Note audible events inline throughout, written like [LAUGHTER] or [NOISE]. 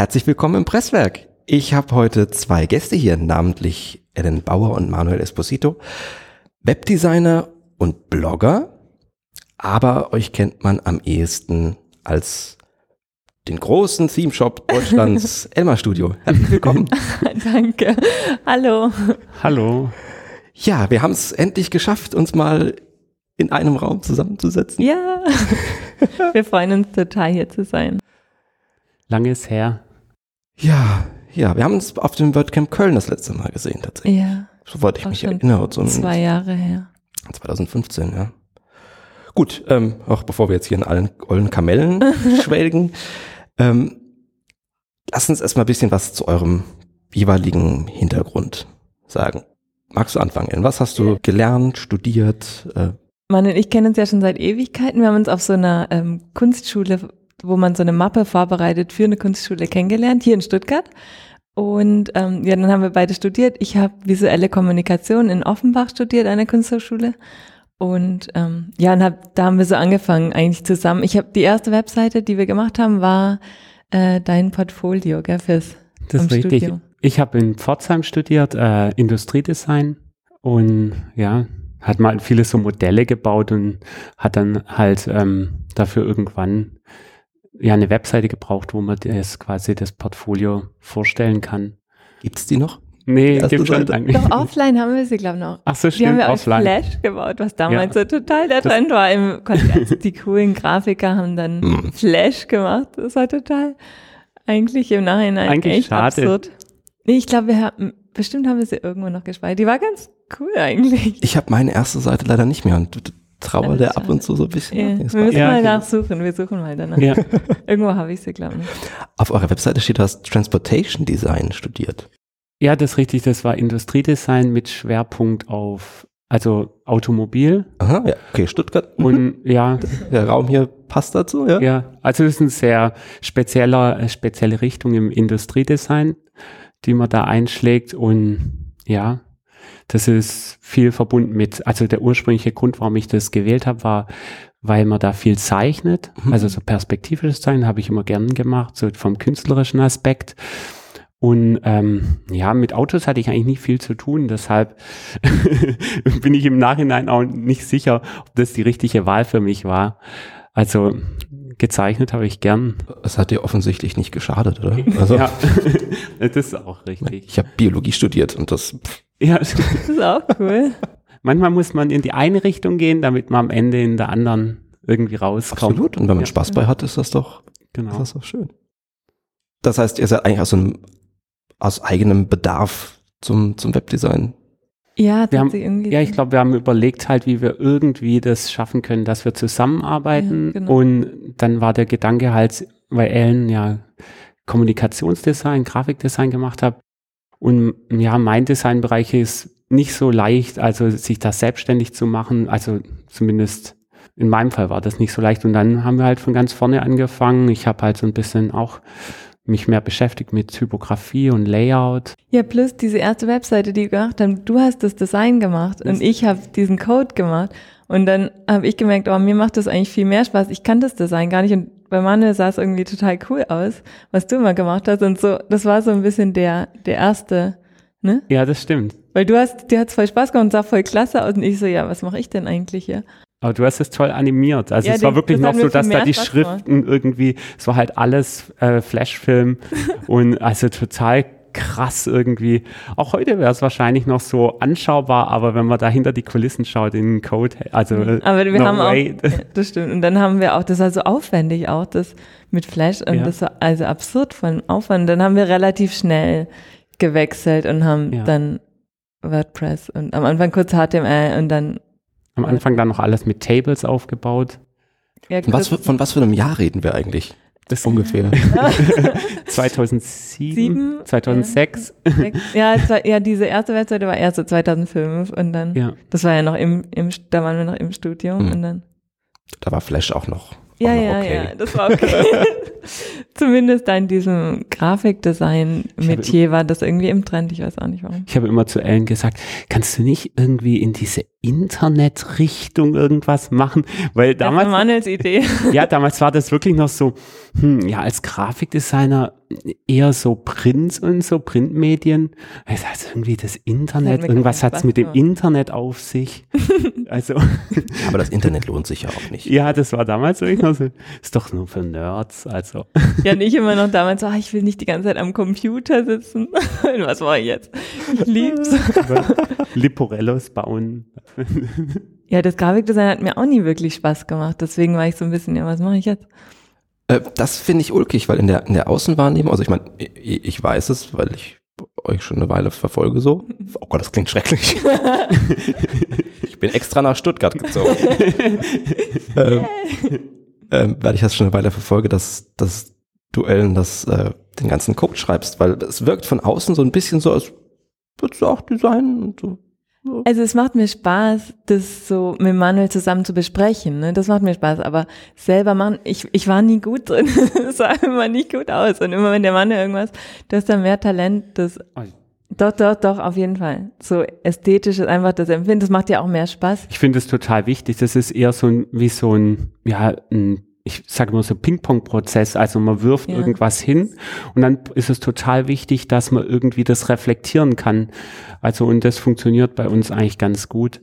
Herzlich willkommen im Presswerk. Ich habe heute zwei Gäste hier, namentlich Ellen Bauer und Manuel Esposito, Webdesigner und Blogger, aber euch kennt man am ehesten als den großen Theme Shop Deutschlands [LAUGHS] Elmar Studio. Herzlich willkommen. [LAUGHS] Danke. Hallo. Hallo. Ja, wir haben es endlich geschafft, uns mal in einem Raum zusammenzusetzen. Ja. [LAUGHS] Wir freuen uns total hier zu sein. Lange ist her. Ja, ja, wir haben uns auf dem WordCamp Köln das letzte Mal gesehen, tatsächlich. Ja. Soweit ich mich erinnere. So Zwei Jahre her. 2015, ja. Gut, ähm, auch bevor wir jetzt hier in allen ollen Kamellen [LAUGHS] schwelgen, ähm, lasst uns erstmal ein bisschen was zu eurem jeweiligen Hintergrund sagen. Magst du anfangen? Ellen? Was hast du gelernt, studiert? Äh, Man und ich kennen uns ja schon seit Ewigkeiten. Wir haben uns auf so einer ähm, Kunstschule, wo man so eine Mappe vorbereitet für eine Kunstschule kennengelernt, hier in Stuttgart. Und ähm, ja, dann haben wir beide studiert. Ich habe visuelle Kommunikation in Offenbach studiert, an der Kunsthochschule. Und ähm, ja, und hab, da haben wir so angefangen eigentlich zusammen. Ich habe die erste Webseite, die wir gemacht haben, war äh, dein Portfolio, gell, fürs Das ist richtig. Studio. Ich habe in Pforzheim studiert, äh, Industriedesign und ja, hat mal viele so Modelle gebaut und hat dann halt ähm, dafür irgendwann ja eine Webseite gebraucht, wo man das quasi das Portfolio vorstellen kann. gibt's die noch? Nee, gibt schon lange. Doch, offline haben wir sie, glaube ich, noch. Ach so, Die haben stimmt, wir offline. Flash gebaut, was damals Ja. so total der Das- Trend war. Im also die coolen Grafiker haben dann Hm. Flash gemacht. Das war total eigentlich im Nachhinein Eigentlich echt schade. absurd. Nee, ich glaube, wir haben, bestimmt haben wir sie irgendwo noch gespeichert. Die war ganz cool eigentlich. Ich habe meine erste Seite leider nicht mehr und trauer der das ab und zu so ein bisschen. Ja, wir müssen Ja, mal nachsuchen. Wir suchen mal danach. Ja, [LAUGHS] Irgendwo habe ich sie, glaube ich. Auf eurer Webseite steht, du hast Transportation Design studiert. ja, das ist richtig. Das war Industriedesign mit Schwerpunkt auf also Automobil Aha, ja, okay, Stuttgart. und ja, Der Raum hier passt dazu, ja? Ja, also das ist eine sehr spezieller, äh, spezielle Richtung im Industriedesign, die man da einschlägt und ja, das ist viel verbunden mit, also der ursprüngliche Grund, warum ich das gewählt habe, war, weil man da viel zeichnet, Mhm. also so perspektivisches Zeichnen habe ich immer gern gemacht, so vom künstlerischen Aspekt. Und ähm, ja, mit Autos hatte ich eigentlich nicht viel zu tun, deshalb [LAUGHS] bin ich im Nachhinein auch nicht sicher, ob das die richtige Wahl für mich war. Also gezeichnet habe ich gern. Das hat dir offensichtlich nicht geschadet, oder? [LAUGHS] Also, Ja, [LAUGHS] das ist auch richtig. ich habe Biologie studiert und das, pff, Ja, Das ist auch cool. manchmal muss man in die eine Richtung gehen, damit man am Ende in der anderen irgendwie rauskommt. absolut. Und wenn man Ja. Spaß bei hat, ist das doch, ist Genau. das doch schön. Das heißt, ihr seid eigentlich aus, einem, aus eigenem Bedarf zum, zum Webdesign. Ja, das Wir haben, ja, ich glaube, wir haben überlegt halt, wie wir irgendwie das schaffen können, dass wir zusammenarbeiten. Ja, genau. Und dann war der Gedanke halt, weil Ellen ja Kommunikationsdesign, Grafikdesign gemacht hat. Und ja, mein Designbereich ist nicht so leicht, also sich das selbstständig zu machen. Also zumindest in meinem Fall war das nicht so leicht. Und dann haben wir halt von ganz vorne angefangen. Ich habe halt so ein bisschen auch mich mehr beschäftigt mit Typografie und Layout. Ja, plus diese erste Webseite, die wir gemacht haben, du hast das Design gemacht und ich habe diesen Code gemacht. Und dann habe ich gemerkt, oh, mir macht das eigentlich viel mehr Spaß. Ich kann das Design gar nicht. Und bei Manuel sah es irgendwie total cool aus, was du immer gemacht hast. Und so, das war so ein bisschen der, der erste, ne? Ja, das stimmt. Weil du hast, dir hat's voll Spaß gemacht und sah voll klasse aus. Und ich so, ja, was mache ich denn eigentlich hier? Aber du hast es toll animiert. Also Ja, es war den- wirklich noch hat so, dass da die Spaß Schriften irgendwie, es war halt alles äh, Flashfilm [LAUGHS] und also total krass irgendwie. Auch heute wäre es wahrscheinlich noch so anschaubar, aber wenn man da hinter die Kulissen schaut in den Code, also äh, Aber wir no haben way. auch, [LAUGHS] das stimmt. Und dann haben wir auch, das war so aufwendig auch, das mit Flash. Und Ja. das war also absurd von Aufwand. Dann haben wir relativ schnell gewechselt und haben Ja. dann WordPress und am Anfang kurz HTML und dann am Anfang dann noch alles mit Tables aufgebaut. ja, Von was, für, von was für einem Jahr reden wir eigentlich? Das Ungefähr. [LAUGHS] 2007, Sieben, 2006. ja, es war, ja, diese erste Webseite war erst so 2005 und dann, Ja. das war ja noch im, im, da waren wir noch im Studium Hm. und dann, Da war Flash auch noch. ja, auch noch ja, okay. ja, das war okay. [LAUGHS] Zumindest da in diesem Grafikdesign-Metier war das irgendwie im Trend, ich weiß auch nicht warum. Ich habe immer zu Ellen gesagt, kannst du nicht irgendwie in diese Internetrichtung irgendwas machen, weil damals. Manuels Idee. ja, damals war das wirklich noch so, hm, ja, als Grafikdesigner eher so Print und so Printmedien. Es hat irgendwie das Internet, irgendwas hat es mit dem Internet auf sich. [LAUGHS] also. [LAUGHS] Aber das Internet lohnt sich ja auch nicht. Ja, das war damals wirklich noch so, ist doch nur für Nerds, also. [LAUGHS] Ja, nicht immer noch damals ach, ich will nicht die ganze Zeit am Computer sitzen. Was war ich jetzt? Ich lieb's. Liporellos bauen. ja, das Grafikdesign hat mir auch nie wirklich Spaß gemacht. Deswegen war ich so ein bisschen, ja, was mache ich jetzt? Äh, das finde ich ulkig, weil in der, in der Außenwahrnehmung, also ich meine, ich, ich weiß es, weil ich euch schon eine Weile verfolge so. Oh Gott, das klingt schrecklich. [LAUGHS] ich bin extra nach Stuttgart gezogen. [LAUGHS] ähm, ähm, weil ich das schon eine Weile verfolge, dass, dass du, Ellen, das, äh, den ganzen Code schreibst, weil es wirkt von außen so ein bisschen so, als würdest du auch designen und so. Also es macht mir Spaß, das so mit Manuel zusammen zu besprechen. Ne? Das macht mir Spaß. Aber selber machen, ich, ich war nie gut drin. [LAUGHS] Es sah immer nicht gut aus. Und immer wenn der Manuel irgendwas, du hast da mehr Talent, das. Doch, doch, doch, auf jeden Fall. So ästhetisch ist einfach das Empfinden. Das macht ja auch mehr Spaß. Ich finde es total wichtig. Das ist eher so ein, wie so ein, ja, ein ich sage mal so Ping-Pong-Prozess, also man wirft ja. irgendwas hin und dann ist es total wichtig, dass man irgendwie das reflektieren kann. Also und das funktioniert bei uns eigentlich ganz gut,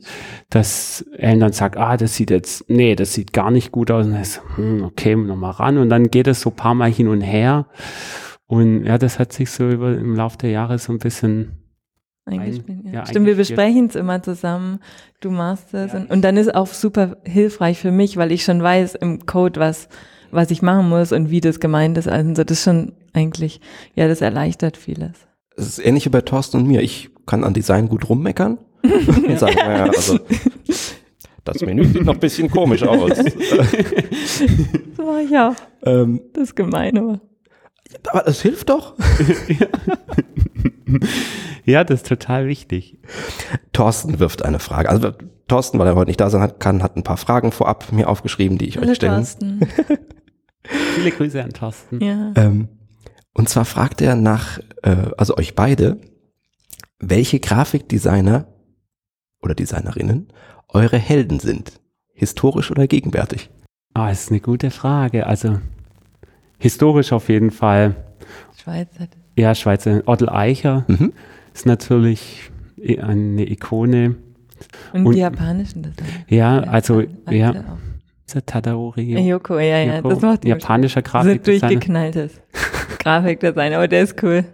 dass Ellen dann sagt, ah, das sieht jetzt, nee, das sieht gar nicht gut aus. Und dann ist, hm, okay, nochmal ran und dann geht es so paar Mal hin und her. Und ja, das hat sich so über im Laufe der Jahre so ein bisschen Eingespielt, ja. ja. Stimmt, wir besprechen es immer zusammen. Du machst es. Ja. Und, und dann ist auch super hilfreich für mich, weil ich schon weiß im Code, was, was ich machen muss und wie das gemeint ist. Also das ist schon eigentlich, ja, das erleichtert vieles. Es ist ähnlich wie bei Thorsten und mir. Ich kann an Design gut rummeckern [LAUGHS] und sagen, naja, also das Menü sieht noch ein bisschen komisch aus. [LAUGHS] so war ich auch. Ähm, das ist gemein, aber. Aber es hilft doch. [LAUGHS] ja, [LAUGHS] das ist total wichtig. Thorsten wirft eine Frage. Also Thorsten, weil er heute nicht da sein kann, hat ein paar Fragen vorab mir aufgeschrieben, die ich Hallo, euch stellen. Thorsten. [LAUGHS] Viele Grüße an Thorsten. Ja. Ähm, und zwar fragt er nach, äh, also euch beide, welche Grafikdesigner oder Designerinnen eure Helden sind. Historisch oder gegenwärtig? Ah, oh, ist eine gute Frage. Also historisch auf jeden Fall. Schweizer. Ja, Schweizer. Ottel Eicher mhm. ist natürlich eine Ikone. Und, und die japanischen Designer. Ja, also, ja. Tadaori. Yoko, ja, ja, Yoko, das macht Japanischer Grafikdesigner. So durchgeknalltes [LAUGHS] Grafikdesign, aber der ist cool.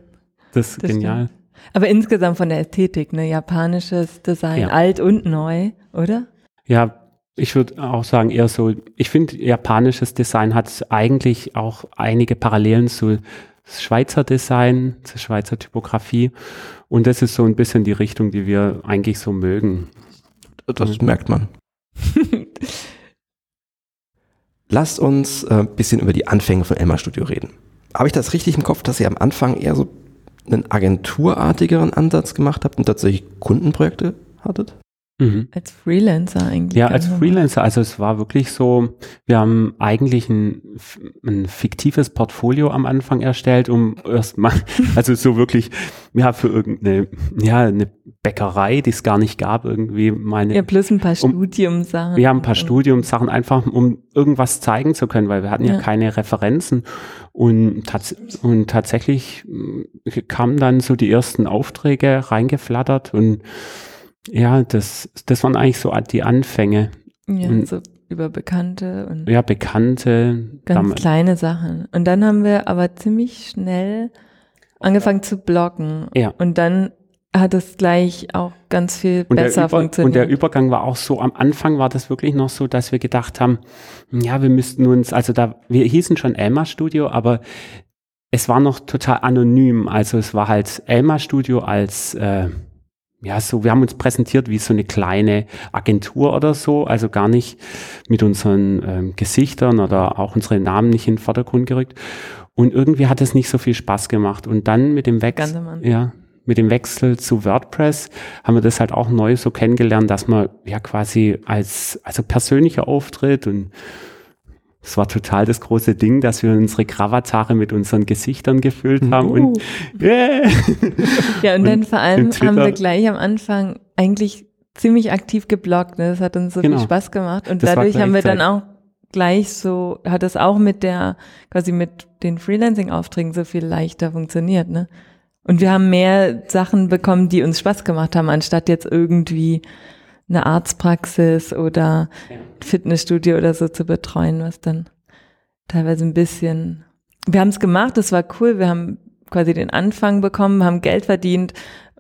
Das ist das genial. Stimmt. Aber insgesamt von der Ästhetik, ne, japanisches Design, ja. alt und neu, oder? Ja, ich würde auch sagen, eher so, ich finde, japanisches Design hat eigentlich auch einige Parallelen zu Schweizer Design, zur Schweizer Typografie. Und das ist so ein bisschen die Richtung, die wir eigentlich so mögen. Das merkt man. [LAUGHS] Lasst uns ein äh, bisschen über die Anfänge von Elmar Studio reden. Habe ich das richtig im Kopf, dass ihr am Anfang eher so einen agenturartigeren Ansatz gemacht habt und tatsächlich Kundenprojekte hattet? Mhm. Als Freelancer eigentlich. Ja, als Freelancer. Also es war wirklich so, wir haben eigentlich ein, ein fiktives Portfolio am Anfang erstellt, um erstmal, [LAUGHS] also so wirklich, ja, für irgendeine, ja, eine Bäckerei, die es gar nicht gab, irgendwie meine. Ja, plus ein paar um, Studiumsachen. Wir haben ein paar Studiumsachen einfach, um irgendwas zeigen zu können, weil wir hatten ja, ja keine Referenzen. Und, tats und tatsächlich äh, kamen dann so die ersten Aufträge reingeflattert und ja, das, das waren eigentlich so die Anfänge. Ja, und, so über Bekannte und. Ja, Bekannte. Ganz damals. kleine Sachen. Und dann haben wir aber ziemlich schnell angefangen zu bloggen. Ja. Und dann hat es gleich auch ganz viel und besser funktioniert. Und der Übergang war auch so, am Anfang war das wirklich noch so, dass wir gedacht haben, ja, wir müssten uns, also da, wir hießen schon Elmar Studio, aber es war noch total anonym. Also es war halt Elmar Studio als äh, ja, so, wir haben uns präsentiert wie so eine kleine Agentur oder so, also gar nicht mit unseren ähm, Gesichtern oder auch unsere Namen nicht in den Vordergrund gerückt. Und irgendwie hat es nicht so viel Spaß gemacht. Und dann mit dem Wechsel, ja, mit dem Wechsel zu WordPress haben wir das halt auch neu so kennengelernt, dass man ja quasi als, also persönlicher Auftritt und es war total das große Ding, dass wir unsere Krawattare mit unseren Gesichtern gefüllt haben. Uh. Und, [LAUGHS] yeah. Ja, und, und dann vor allem haben wir gleich am Anfang eigentlich ziemlich aktiv gebloggt. Ne? Das hat uns so Genau. viel Spaß gemacht. Und Das dadurch haben wir dann auch gleich so, hat das auch mit der, quasi mit den Freelancing-Aufträgen so viel leichter funktioniert. Ne? Und wir haben mehr Sachen bekommen, die uns Spaß gemacht haben, anstatt jetzt irgendwie eine Arztpraxis oder Fitnessstudio oder so zu betreuen, was dann teilweise ein bisschen. Wir haben es gemacht, es war cool, wir haben quasi den Anfang bekommen, haben Geld verdient,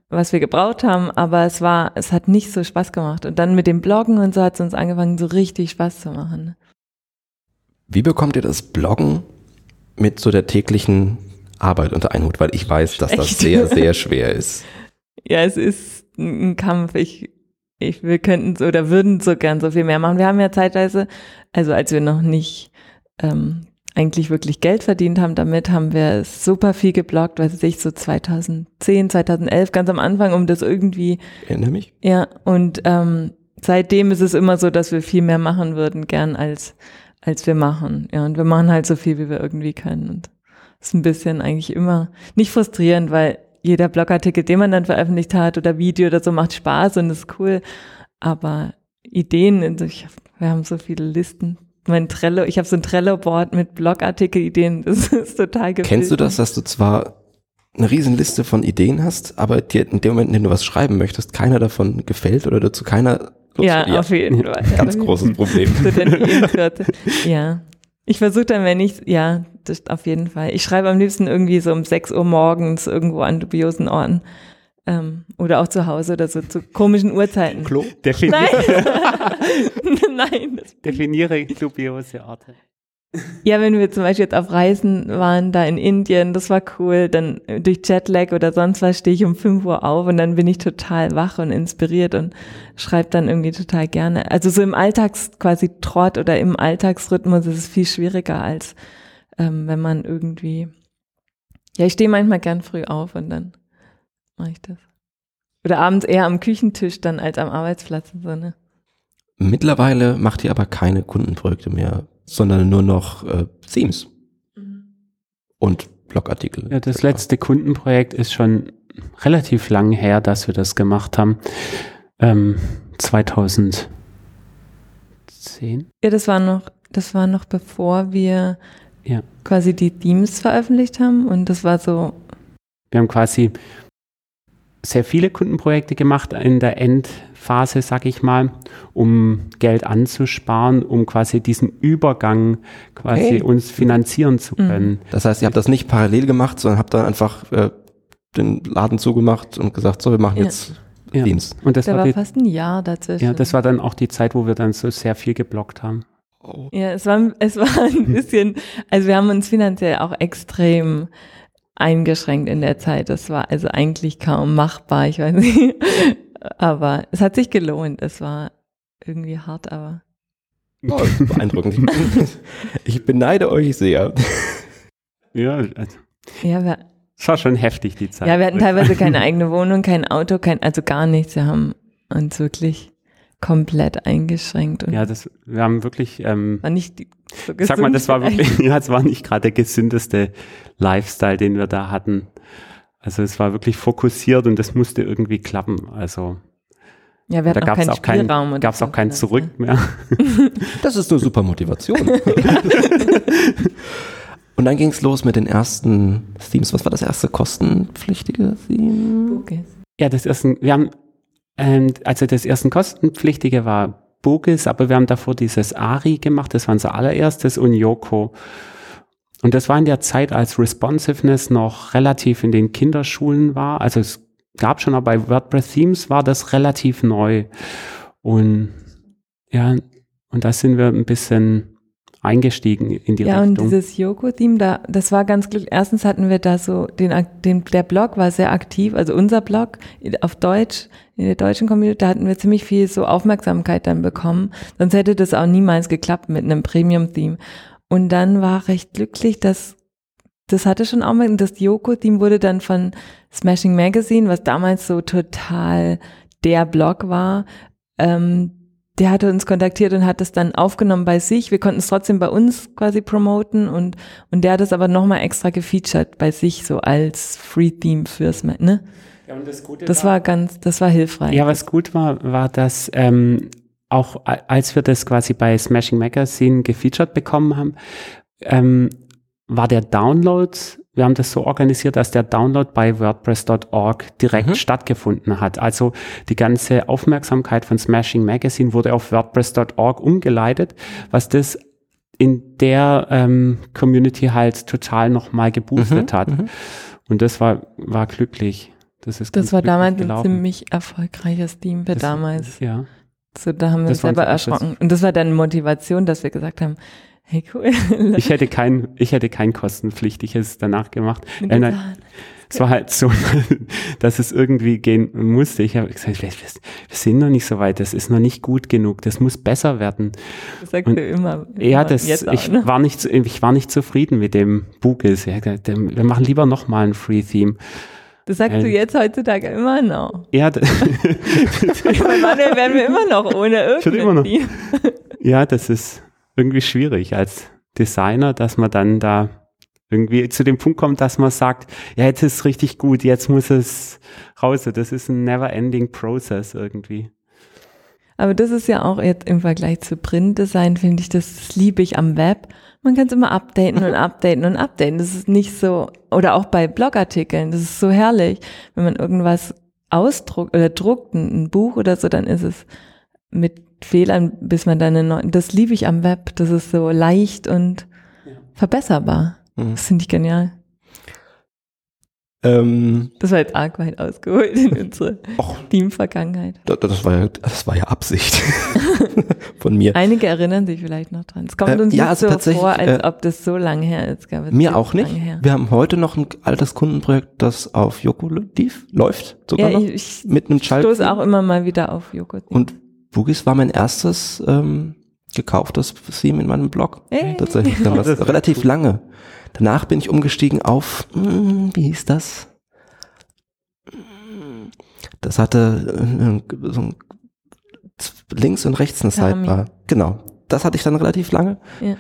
was wir gebraucht haben, aber es war, es hat nicht so Spaß gemacht. Und dann mit dem Bloggen und so hat es uns angefangen, so richtig Spaß zu machen. Wie bekommt ihr das Bloggen mit so der täglichen Arbeit unter einen Hut? Weil ich weiß, dass das Echt? sehr, sehr [LAUGHS] schwer ist. Ja, es ist ein ein Kampf. Ich, ich, wir könnten so oder würden so gern so viel mehr machen. Wir haben ja zeitweise, also als wir noch nicht ähm, eigentlich wirklich Geld verdient haben damit, haben wir super viel gebloggt, weiß ich, so 2010, 2011, ganz am Anfang, um das irgendwie, Erinnere mich? ja, und ähm, seitdem ist es immer so, dass wir viel mehr machen würden, gern als, als wir machen. Ja, und wir machen halt so viel, wie wir irgendwie können. Und das ist ein bisschen eigentlich immer nicht frustrierend, weil jeder Blogartikel, den man dann veröffentlicht hat oder Video oder so, macht Spaß und ist cool. Aber Ideen, also ich, wir haben so viele Listen. Mein Trello, ich habe so ein Trello-Board mit Blogartikel-Ideen, das [LAUGHS] ist total gefüllt. Kennst du das, dass du zwar eine riesen Liste von Ideen hast, aber dir in dem Moment, in dem du was schreiben möchtest, keiner davon gefällt oder dazu keiner Lust Ja, auf jeden [LAUGHS] Fall. Ganz großes Problem. [LAUGHS] Ja. Ich versuche dann, wenn ich, ja, das auf jeden Fall. Ich schreibe am liebsten irgendwie so um 6 Uhr morgens irgendwo an dubiosen Orten. Ähm, oder auch zu Hause oder so zu komischen Uhrzeiten. Klo? [LAUGHS] Definiere, Nein. Nein. Definiere dubiose Orte. ja, wenn wir zum Beispiel jetzt auf Reisen waren, da in Indien, das war cool, dann durch Jetlag oder sonst was stehe ich um 5 Uhr auf und dann bin ich total wach und inspiriert und schreibe dann irgendwie total gerne. Also so im Alltags quasi Trott oder im Alltagsrhythmus ist es viel schwieriger als ähm, wenn man irgendwie, ja, ich stehe manchmal gern früh auf und dann mache ich das. Oder abends eher am Küchentisch dann als am Arbeitsplatz und so, ne? Mittlerweile macht ihr aber keine Kundenprojekte mehr, sondern nur noch äh, Themes und Blogartikel. Ja, das letzte Kundenprojekt ist schon relativ lang her, dass wir das gemacht haben. Ähm, 2010. Ja, das war noch, das war noch bevor wir Ja. quasi die Themes veröffentlicht haben und das war so, Wir haben quasi sehr viele Kundenprojekte gemacht in der Endphase, sag ich mal, um Geld anzusparen, um quasi diesen Übergang quasi Hey. uns finanzieren zu Mhm. können. Das heißt, ihr habt das nicht parallel gemacht, sondern habt dann einfach äh, den Laden zugemacht und gesagt, so, wir machen Ja. jetzt Ja. Themes. Und das da war, war die, fast ein Jahr dazwischen. ja, das war dann auch die Zeit, wo wir dann so sehr viel geblockt haben. Oh. Ja, es war, [LAUGHS] es war ein bisschen, also wir haben uns finanziell auch extrem eingeschränkt in der Zeit. Das war also eigentlich kaum machbar, ich weiß nicht. Aber es hat sich gelohnt. Es war irgendwie hart, aber Oh, beeindruckend. [LAUGHS] ich beneide euch sehr. Ja, also, ja, wir, es war schon heftig, die Zeit. ja, wir hatten teilweise keine eigene Wohnung, kein Auto, kein, also gar nichts. Wir haben uns wirklich komplett eingeschränkt und Ja, das, wir haben wirklich, ähm, war nicht die- so ich sag mal, das war wirklich, [LAUGHS] ja, es war nicht gerade der gesündeste Lifestyle, den wir da hatten. Also es war wirklich fokussiert und das musste irgendwie klappen. Also Ja, wir da hatten auch gab es keinen auch kein, Spielraum. oder gab's so auch kein das, Zurück ne? mehr. [LAUGHS] Das ist eine super Motivation. [LAUGHS] und dann ging es los mit den ersten Themes. Was war das erste kostenpflichtige Theme? Okay. Ja, das erste, wir haben, ähm, also das erste kostenpflichtige war Bogis, aber wir haben davor dieses Ari gemacht, das war unser allererstes und Yoko. Und das war in der Zeit, als Responsiveness noch relativ in den Kinderschulen war. Also es gab schon, aber bei WordPress Themes war das relativ neu. Und ja, und da sind wir ein bisschen eingestiegen in die Ja, und Richtung. dieses Yoko-Theme, da, das war ganz glücklich. Erstens hatten wir da so, den, den, der Blog war sehr aktiv, also unser Blog auf Deutsch, in der deutschen Community, da hatten wir ziemlich viel so Aufmerksamkeit dann bekommen. Sonst hätte das auch niemals geklappt mit einem Premium-Theme. Und dann war recht glücklich, dass das hatte schon auch mal, das Yoko-Theme wurde dann von Smashing Magazine, was damals so total der Blog war, ähm, der hatte uns kontaktiert und hat es dann aufgenommen bei sich. Wir konnten es trotzdem bei uns quasi promoten und, und der hat es aber nochmal extra gefeatured bei sich, so als Free Theme fürs, ne? Ja, und das Gute das war, war ganz, das war hilfreich. Ja, was gut war, war, dass ähm, auch als wir das quasi bei Smashing Magazine gefeatured bekommen haben, ähm, war der Download wir haben das so organisiert, dass der Download bei WordPress.org direkt mhm. stattgefunden hat. Also die ganze Aufmerksamkeit von Smashing Magazine wurde auf WordPress.org umgeleitet, was das in der ähm, Community halt total nochmal geboostet mhm. hat. Mhm. Und das war, war glücklich. Das, ist das war damals gelaufen. ein ziemlich erfolgreiches Team für das, damals. Ja. So, da haben wir uns selber erschrocken. Und das war dann Motivation, dass wir gesagt haben, Hey, cool. [LAUGHS] ich hätte kein, ich hätte kein kostenpflichtiges danach gemacht. Äh, nein, es war halt so, [LAUGHS] dass es irgendwie gehen musste. Ich habe gesagt, wir, wir, sind noch nicht so weit, das ist noch nicht gut genug, das muss besser werden. Das sagst Und, du immer. Ja, das, ich, ne? war nicht, ich war nicht zufrieden mit dem Bugis. Wir machen lieber nochmal ein Free Theme. Das sagst du jetzt heutzutage immer noch. Ja, das [LAUGHS] Manuel werden wir immer noch ohne irgendwie. Ja, das ist, irgendwie schwierig als Designer, dass man dann da irgendwie zu dem Punkt kommt, dass man sagt, ja, jetzt ist es richtig gut, jetzt muss es raus. Das ist ein never-ending Process irgendwie. Aber das ist ja auch jetzt im Vergleich zu Printdesign, finde ich, das, liebe ich am Web. Man kann es immer updaten und updaten und updaten. Das ist nicht so, oder auch bei Blogartikeln, das ist so herrlich. Wenn man irgendwas ausdruckt oder druckt, ein Buch oder so, dann ist es mit Fehlern, bis man dann eine das liebe ich am Web, das ist so leicht und verbesserbar. Mhm. Das finde ich genial. Ähm, das war jetzt arg weit ausgeholt in unsere Team-Vergangenheit. Das, das, war ja, das war ja Absicht [LAUGHS] von mir. Einige erinnern sich vielleicht noch dran. Es kommt äh, uns ja, also so vor, als äh, ob das so lange her ist. mir auch nicht. Wir haben heute noch ein altes Kundenprojekt, das auf Yoko lief, läuft sogar ja, noch. Ich, mit einem Ich stoße auch immer mal wieder auf Yoko. Und Boogies war mein erstes ähm, gekauftes Theme in meinem Blog. Hey. Tatsächlich. War [LAUGHS] relativ cool. lange. Danach bin ich umgestiegen auf, mh, hm, wie hieß das? Das hatte äh, so ein, links und rechts eine Sidebar. Genau. Das hatte ich dann relativ lange. Ja.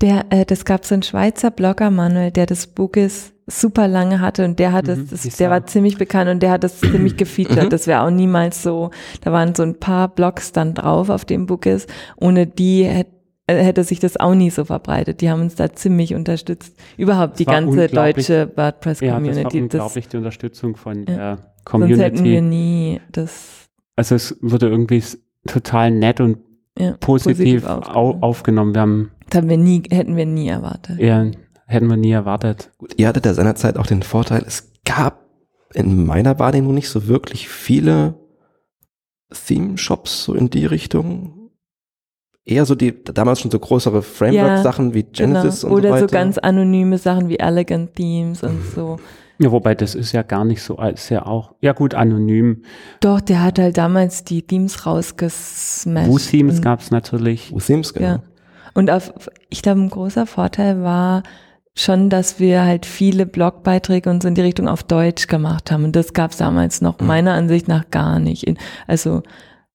Der, äh, das gab so einen Schweizer Blogger, Manuel, der das Boogies super lange hatte und der hat mhm, das, der war ziemlich bekannt und der hat das ziemlich gefeatured. Mhm. Das wäre auch niemals so, da waren so ein paar Blogs dann drauf auf dem Book ist. Ohne die hätte äh, hätte sich das auch nie so verbreitet. Die haben uns da ziemlich unterstützt. Überhaupt das die ganze deutsche WordPress-Community. Ja, das war unglaublich das, die Unterstützung von ja, der Community. Sonst hätten wir nie das. Also es wurde irgendwie total nett und ja, positiv, positiv aufgenommen. aufgenommen. Wir haben, das haben wir nie, hätten wir nie erwartet. Ja, Hätten wir nie erwartet. Gut, ihr hattet ja seinerzeit auch den Vorteil, es gab in meiner Wahrnehmung nicht so wirklich viele Theme-Shops so in die Richtung. Eher so die damals schon so größere Framework-Sachen ja, wie Genesis genau. und Oder so, so ganz anonyme Sachen wie Elegant Themes und so. Ja, wobei das ist ja gar nicht so, ist ja auch, ja gut, anonym. Doch, der hat halt damals die Themes rausgesmashed. Wu-Themes gab es natürlich. Wu-Themes, genau. Ja. Und auf, ich glaube, ein großer Vorteil war, schon, dass wir halt viele Blogbeiträge und so in die Richtung auf Deutsch gemacht haben. Und das gab es damals noch mhm. meiner Ansicht nach gar nicht. Also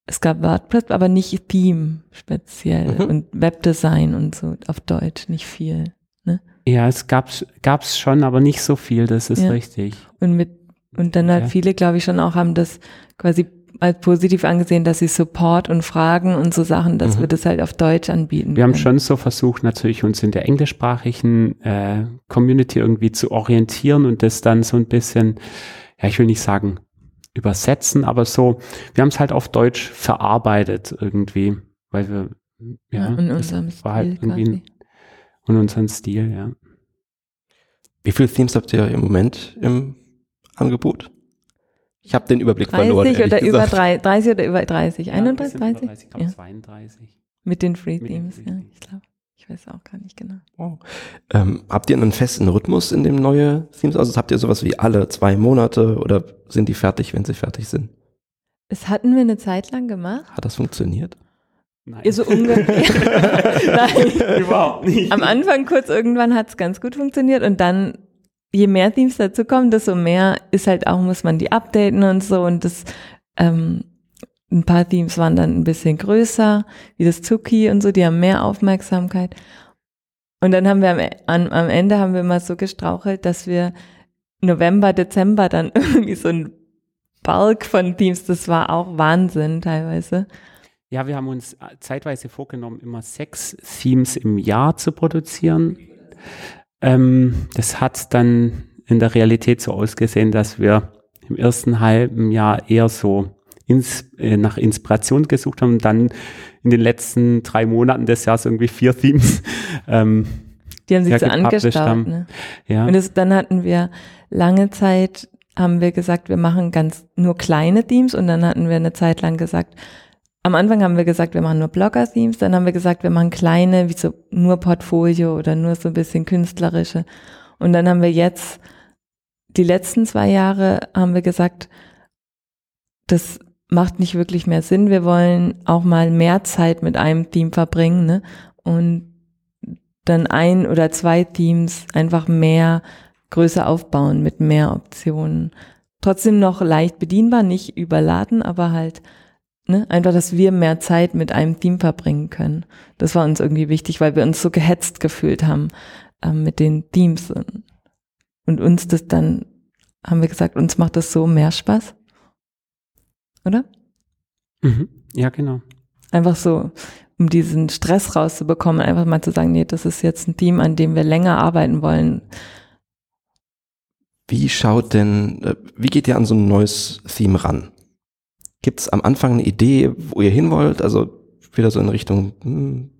es gab WordPress, aber nicht Theme speziell mhm. und Webdesign und so auf Deutsch nicht viel. Ne? Ja, es gab's gab's schon, aber nicht so viel. Das ist ja. richtig. Und mit und dann halt ja. viele, glaube ich, schon auch haben das quasi als positiv angesehen, dass sie Support und Fragen und so Sachen, dass mhm. wir das halt auf Deutsch anbieten. Wir können. haben schon so versucht, natürlich uns in der englischsprachigen äh, Community irgendwie zu orientieren und das dann so ein bisschen, ja, ich will nicht sagen übersetzen, aber so, wir haben es halt auf Deutsch verarbeitet irgendwie, weil wir, ja, ja in unserem Stil war halt irgendwie in unserem Stil, ja. Wie viele Themes habt ihr im Moment im Angebot? Ich habe den Überblick 30 verloren. Oder über 3, 30 oder über 30? Ja, 31, 30? 30 ja. 32. Mit den Free Themes, ja, ich glaube. Ich weiß auch gar nicht genau. Oh. Ähm, habt ihr einen festen Rhythmus in dem neue Themes? Also habt ihr sowas wie alle zwei Monate oder sind die fertig, wenn sie fertig sind? Das hatten wir eine Zeit lang gemacht. Hat das funktioniert? Nein. So ungefähr. [LAUGHS] Nein. Überhaupt nicht. Am Anfang kurz irgendwann hat es ganz gut funktioniert und dann je mehr Themes dazu kommen, desto mehr ist halt auch, muss man die updaten und so und das, ähm, ein paar Themes waren dann ein bisschen größer, wie das Zuki und so, die haben mehr Aufmerksamkeit. Und dann haben wir am, am, am Ende haben wir mal so gestrauchelt, dass wir November, Dezember dann [LAUGHS] irgendwie so ein Balk von Themes, das war auch Wahnsinn teilweise. Ja, wir haben uns zeitweise vorgenommen, immer sechs Themes im Jahr zu produzieren. Ähm, das hat dann in der Realität so ausgesehen, dass wir im ersten halben Jahr eher so ins, äh, nach Inspiration gesucht haben und dann in den letzten drei Monaten des Jahres irgendwie vier Themes. [LAUGHS] Ähm, Die haben sich ja, so angestaut. Ne? Ja. Und das, dann hatten wir lange Zeit, haben wir gesagt, wir machen ganz nur kleine Themes und dann hatten wir eine Zeit lang gesagt, am Anfang haben wir gesagt, wir machen nur Blogger-Themes, dann haben wir gesagt, wir machen kleine, wie so nur Portfolio oder nur so ein bisschen künstlerische. Und dann haben wir jetzt, die letzten zwei Jahre, haben wir gesagt, das macht nicht wirklich mehr Sinn. Wir wollen auch mal mehr Zeit mit einem Team verbringen ne? und dann ein oder zwei Teams einfach mehr größer aufbauen mit mehr Optionen. Trotzdem noch leicht bedienbar, nicht überladen, aber halt ne, einfach, dass wir mehr Zeit mit einem Team verbringen können. Das war uns irgendwie wichtig, weil wir uns so gehetzt gefühlt haben äh, mit den Teams und, und uns das dann haben wir gesagt, uns macht das so mehr Spaß oder? Mhm. Ja, genau. Einfach so, um diesen Stress rauszubekommen, einfach mal zu sagen, nee, das ist jetzt ein Team, an dem wir länger arbeiten wollen. Wie schaut denn, äh, wie geht ihr an so ein neues Theme ran? Gibt es am Anfang eine Idee, wo ihr hin wollt? Also wieder so in Richtung hm,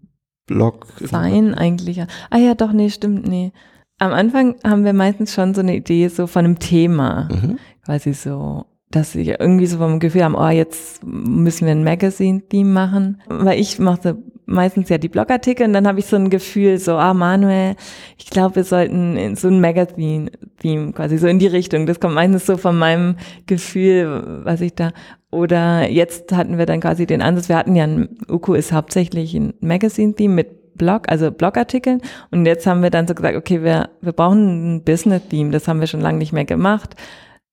Blog? Sein eigentlich. Ah ja, doch, nee, stimmt, nee. Am Anfang haben wir meistens schon so eine Idee so von einem Thema. Mhm. Quasi so, dass sie irgendwie so vom Gefühl haben, oh, jetzt müssen wir ein Magazine-Theme machen. Weil ich mache meistens ja die Blogartikel und dann habe ich so ein Gefühl, so, ah, Manuel, ich glaube, wir sollten so ein Magazine-Theme quasi so in die Richtung. Das kommt meistens so von meinem Gefühl, was ich da, oder jetzt hatten wir dann quasi den Ansatz, wir hatten ja, ein, Uku ist hauptsächlich ein Magazine-Theme mit Blog, also Blogartikeln. Und jetzt haben wir dann so gesagt, okay, wir, wir brauchen ein Business-Theme. Das haben wir schon lange nicht mehr gemacht.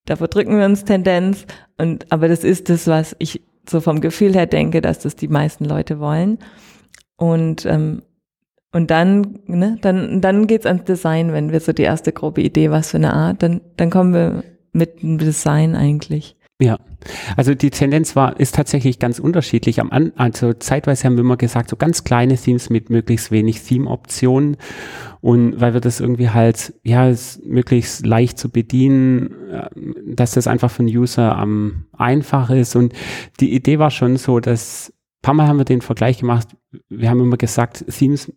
Davor drücken wir uns Tendenz. Und, aber das ist das, was ich so vom Gefühl her denke, dass das die meisten Leute wollen. Und, ähm, und dann, ne, dann, dann geht's ans Design, wenn wir so die erste grobe Idee, was für eine Art, dann, dann kommen wir mit dem Design eigentlich. Ja, also die Tendenz war, ist tatsächlich ganz unterschiedlich. Am An also zeitweise haben wir immer gesagt, so ganz kleine Themes mit möglichst wenig Theme-Optionen. Und weil wir das irgendwie halt, ja, möglichst leicht zu bedienen, äh, dass das einfach für den User am einfach ist. Und die Idee war schon so, dass, ein paar Mal haben wir den Vergleich gemacht, wir haben immer gesagt, Themes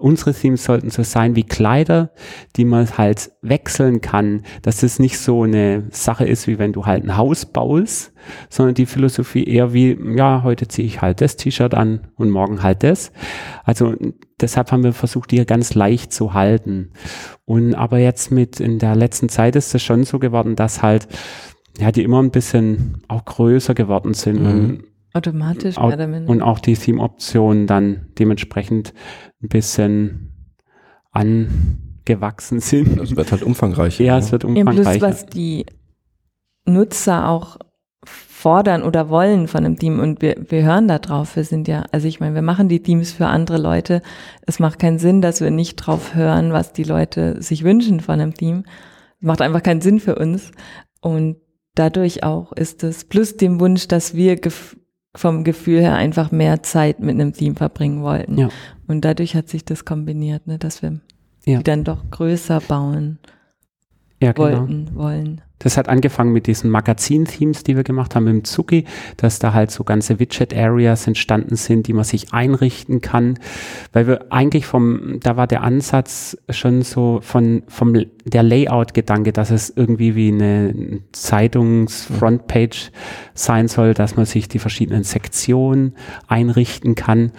unsere Themes sollten so sein wie Kleider, die man halt wechseln kann, dass es nicht so eine Sache ist, wie wenn du halt ein Haus baust, sondern die Philosophie eher wie, ja, heute ziehe ich halt das T-Shirt an und morgen halt das. Also deshalb haben wir versucht, die ganz leicht zu halten. Und aber jetzt mit in der letzten Zeit ist es schon so geworden, dass halt ja, die immer ein bisschen auch größer geworden sind. Mhm. Automatisch, mehr oder minder. Und auch die Theme-Optionen dann dementsprechend ein bisschen angewachsen [LAUGHS] sind. Es wird halt umfangreicher. Ja, es wird umfangreicher. Ja, plus, was die Nutzer auch fordern oder wollen von einem Team und wir, wir hören da drauf. Wir sind ja, also ich meine, wir machen die Teams für andere Leute. Es macht keinen Sinn, dass wir nicht drauf hören, was die Leute sich wünschen von einem Team. Es macht einfach keinen Sinn für uns. Und dadurch auch ist es, plus dem Wunsch, dass wir vom Gefühl her einfach mehr Zeit mit einem Team verbringen wollten. Ja. Und dadurch hat sich das kombiniert, ne, dass wir ja. die dann doch größer bauen ja, genau. wollten, wollen. Das hat angefangen mit diesen Magazin-Themes, die wir gemacht haben im Zuki, dass da halt so ganze Widget-Areas entstanden sind, die man sich einrichten kann. Weil wir eigentlich vom, da war der Ansatz schon so von, vom, der Layout-Gedanke, dass es irgendwie wie eine Zeitungs-Frontpage sein soll, dass man sich die verschiedenen Sektionen einrichten kann.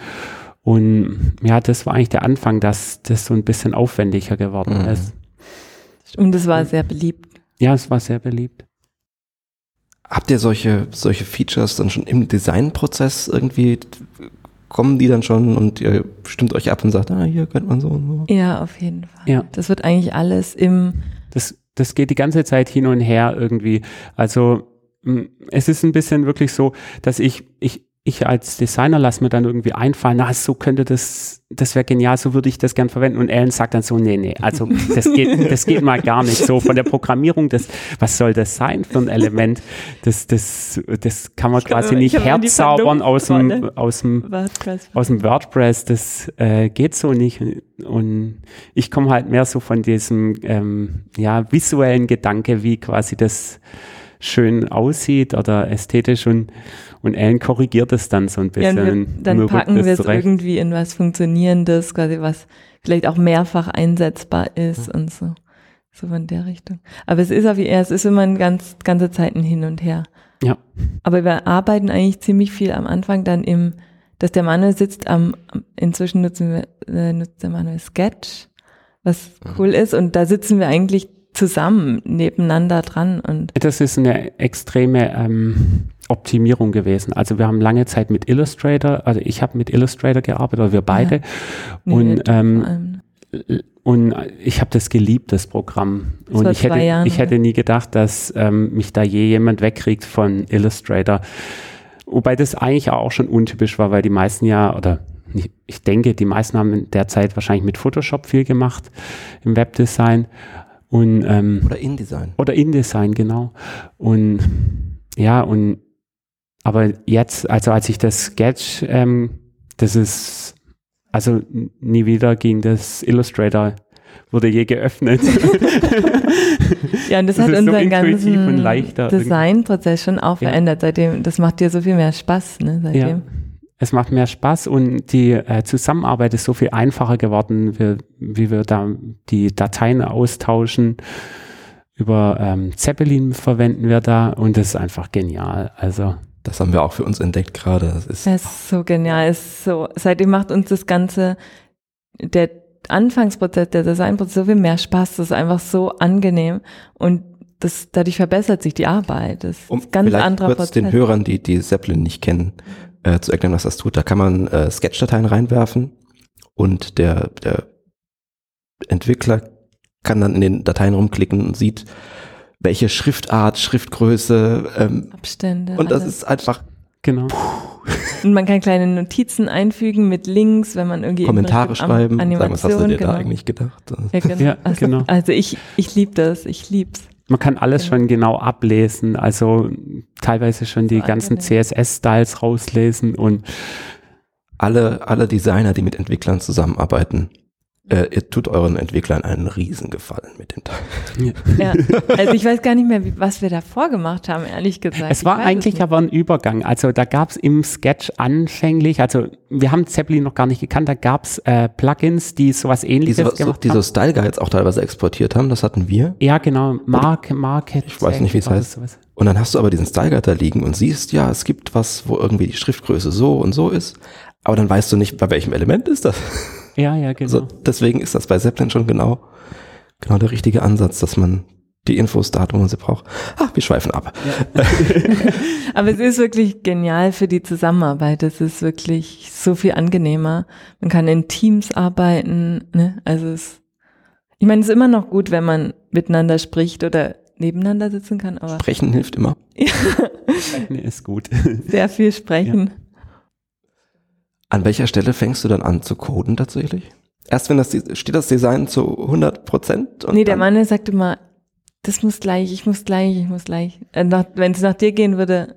Und ja, das war eigentlich der Anfang, dass das so ein bisschen aufwendiger geworden mhm. ist. Und es war sehr beliebt. Ja, es war sehr beliebt. Habt ihr solche, solche Features dann schon im Designprozess irgendwie? Kommen die dann schon und ihr stimmt euch ab und sagt, ah, hier könnte man so und so? Ja, auf jeden Fall. Ja. Das wird eigentlich alles im. Das, das geht die ganze Zeit hin und her irgendwie. Also es ist ein bisschen wirklich so, dass ich, ich, ich als Designer lasse mir dann irgendwie einfallen, na, so könnte das, das wäre genial, so würde ich das gern verwenden. Und Alan sagt dann so, nee, nee, also das geht, [LAUGHS] das geht mal gar nicht so. Von der Programmierung, das, was soll das sein für ein Element? Das, das, das kann man Ich quasi kann- ich nicht herzaubern aus dem, aus dem, WordPress. aus dem WordPress, das äh, geht so nicht. Und ich komme halt mehr so von diesem ähm, ja, visuellen Gedanke, wie quasi das schön aussieht oder ästhetisch und, und Ellen korrigiert es dann so ein Ja, bisschen. und wir, dann packen wir es irgendwie in was Funktionierendes, quasi was vielleicht auch mehrfach einsetzbar ist und so. So von der Richtung. Aber es ist auch wie er, es ist immer ein ganz, ganze Zeit ein Hin und Her. Ja. Aber wir arbeiten eigentlich ziemlich viel am Anfang dann im, dass der Manuel sitzt am, am- inzwischen nutzen wir, äh, nutzt der Manuel Sketch, was cool ist und da sitzen wir eigentlich zusammen nebeneinander dran und Das ist eine extreme ähm, Optimierung gewesen. Also wir haben lange Zeit mit Illustrator, also ich habe mit Illustrator gearbeitet, oder wir beide. nee, und ähm, Und ich habe das geliebt, das Programm. Das und ich hätte, Jahren, ich hätte nie gedacht, dass ähm, mich da je jemand wegkriegt von Illustrator. Wobei das eigentlich auch schon untypisch war, weil die meisten ja, oder ich denke, die meisten haben in der Zeit wahrscheinlich mit Photoshop viel gemacht im Webdesign und ähm, Oder InDesign. oder InDesign, genau. Und ja, und aber jetzt, also als ich das Sketch, ähm, das ist, also nie wieder ging das Illustrator, wurde je geöffnet. [LAUGHS] Ja, und das, Das hat so unseren und ganzen. Designprozess schon auch Ja. verändert. Seitdem, das macht dir so viel mehr Spaß, ne? ja. Seitdem. Es macht mehr Spaß und die äh, Zusammenarbeit ist so viel einfacher geworden, wie, wie wir da die Dateien austauschen. Über ähm, Zeppelin verwenden wir da und das ist einfach genial. Also Das haben wir auch für uns entdeckt gerade. Das ist Das ist so genial. Ist so, seitdem macht uns das Ganze, der Anfangsprozess, der Designprozess so viel mehr Spaß. Das ist einfach so angenehm und das, dadurch verbessert sich die Arbeit. Das ist um ein ganz vielleicht anderer kurz Prozess. den Hörern, die die Zeppelin nicht kennen, äh, zu erklären, was das tut. Da kann man äh, Sketch-Dateien reinwerfen und der, der Entwickler kann dann in den Dateien rumklicken und sieht, welche Schriftart, Schriftgröße ähm, Abstände. und das alles. ist einfach genau. [LAUGHS] und man kann kleine Notizen einfügen mit Links, wenn man irgendwie Kommentare schreiben, sagen, was hast du dir genau. da eigentlich gedacht? Ja, genau. Ja, also, genau. also ich, ich liebe das, ich lieb's. Man kann alles schon genau ablesen, also teilweise schon die So ganzen angenehm. CSS-Styles rauslesen und Alle, alle Designer, die mit Entwicklern zusammenarbeiten, äh, ihr tut euren Entwicklern einen Riesengefallen mit den Teilen. Ja. Also ich weiß gar nicht mehr, wie, was wir davor gemacht haben, ehrlich gesagt. es war eigentlich nicht. aber ein Übergang. Also da gab es im Sketch anfänglich, also wir haben Zeppelin noch gar nicht gekannt, da gab es äh, Plugins, die sowas ähnliches so, so, gemacht die so haben. Style Guides auch teilweise exportiert haben, das hatten wir. Ja, genau, Mark, Market. Ich weiß nicht, wie es heißt. sowas. Und dann hast du aber diesen Style Guide da liegen und siehst, ja, es gibt was, wo irgendwie die Schriftgröße so und so ist. Aber dann weißt du nicht, bei welchem Element ist das. Ja, ja, genau. Also deswegen ist das bei Zeppelin schon genau, genau der richtige Ansatz, dass man die Infos da hat, wo man sie braucht. Ach, wir schweifen ab. [LAUGHS] Aber es ist wirklich genial für die Zusammenarbeit. Es ist wirklich so viel angenehmer. Man kann in Teams arbeiten. Ne? Also es, ich meine, es ist immer noch gut, wenn man miteinander spricht oder nebeneinander sitzen kann, aber Sprechen hilft immer. [LAUGHS] Nee, ist gut. sehr viel sprechen. An welcher Stelle fängst du dann an zu coden tatsächlich? Erst wenn das, steht das Design zu 100 Prozent? Nee, der Mann der sagt immer, das muss gleich, ich muss gleich, ich muss gleich. Äh, Wenn es nach dir gehen würde,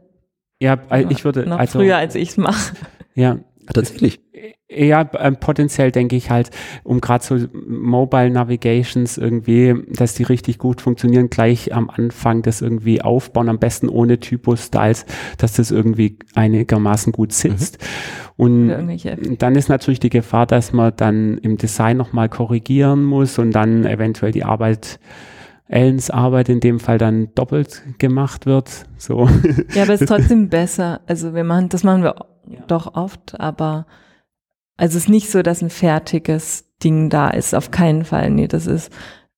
Ja, äh, ich würde, noch also, früher, als ich es mache. ja, Tatsächlich. Ja, ähm, potenziell denke ich halt, um gerade so Mobile Navigations irgendwie, dass die richtig gut funktionieren, gleich am Anfang das irgendwie aufbauen, am besten ohne Typo-Styles, dass das irgendwie einigermaßen gut sitzt. Und dann ist natürlich die Gefahr, dass man dann im Design nochmal korrigieren muss und dann eventuell die Arbeit, Ellens Arbeit in dem Fall dann doppelt gemacht wird. So. Ja, aber es ist [LAUGHS] trotzdem besser. Also wir machen, das machen wir doch oft, aber also es ist nicht so, dass ein fertiges Ding da ist. Auf keinen Fall. Nee, das ist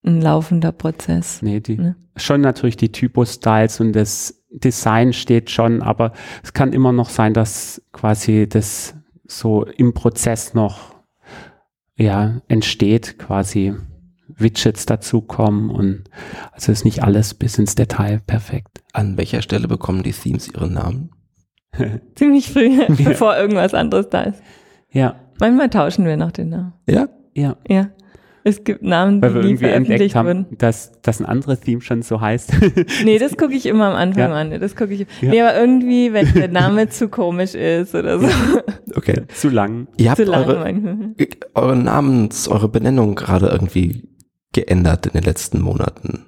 ein laufender Prozess. Nee, die, Ne? schon natürlich die Typo-Styles und das Design steht schon, aber es kann immer noch sein, dass quasi das so im Prozess noch ja, entsteht quasi. Widgets dazukommen und also ist nicht alles bis ins Detail perfekt. An welcher Stelle bekommen die Themes ihre Namen? [LAUGHS] [LAUGHS] Ziemlich früh, bevor irgendwas anderes da ist. Ja, Manchmal tauschen wir noch den Namen. Ja? ja. Ja. Es gibt Namen, Weil wir die nie irgendwie entdeckt veröffentlicht haben, wurden. dass, dass ein anderes Theme schon so heißt. [LAUGHS] Nee, das gucke ich immer am Anfang Ja. an. Das gucke ich. Ja. Nee, aber irgendwie, wenn der Name [LAUGHS] zu komisch ist oder so. Okay. [LAUGHS] Zu lang. Ihr habt zu lang eure, manchmal. eure Namens, eure Benennung gerade irgendwie geändert in den letzten Monaten.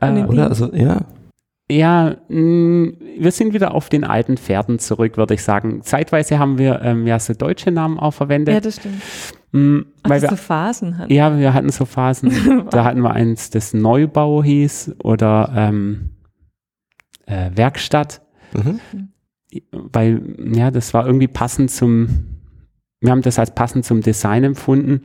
Äh, Oder? Also, ja. Ja, mh, wir sind wieder auf den alten Pferden zurück, würde ich sagen. Zeitweise haben wir ähm, ja so deutsche Namen auch Ja, verwendet, das stimmt. mh, Ach, weil wir so Phasen hat. Ja, wir hatten so Phasen. [LAUGHS] da hatten wir eins, das Neubau hieß oder ähm, äh, Werkstatt, Mhm. weil ja, das war irgendwie passend zum, wir haben das als passend zum Design empfunden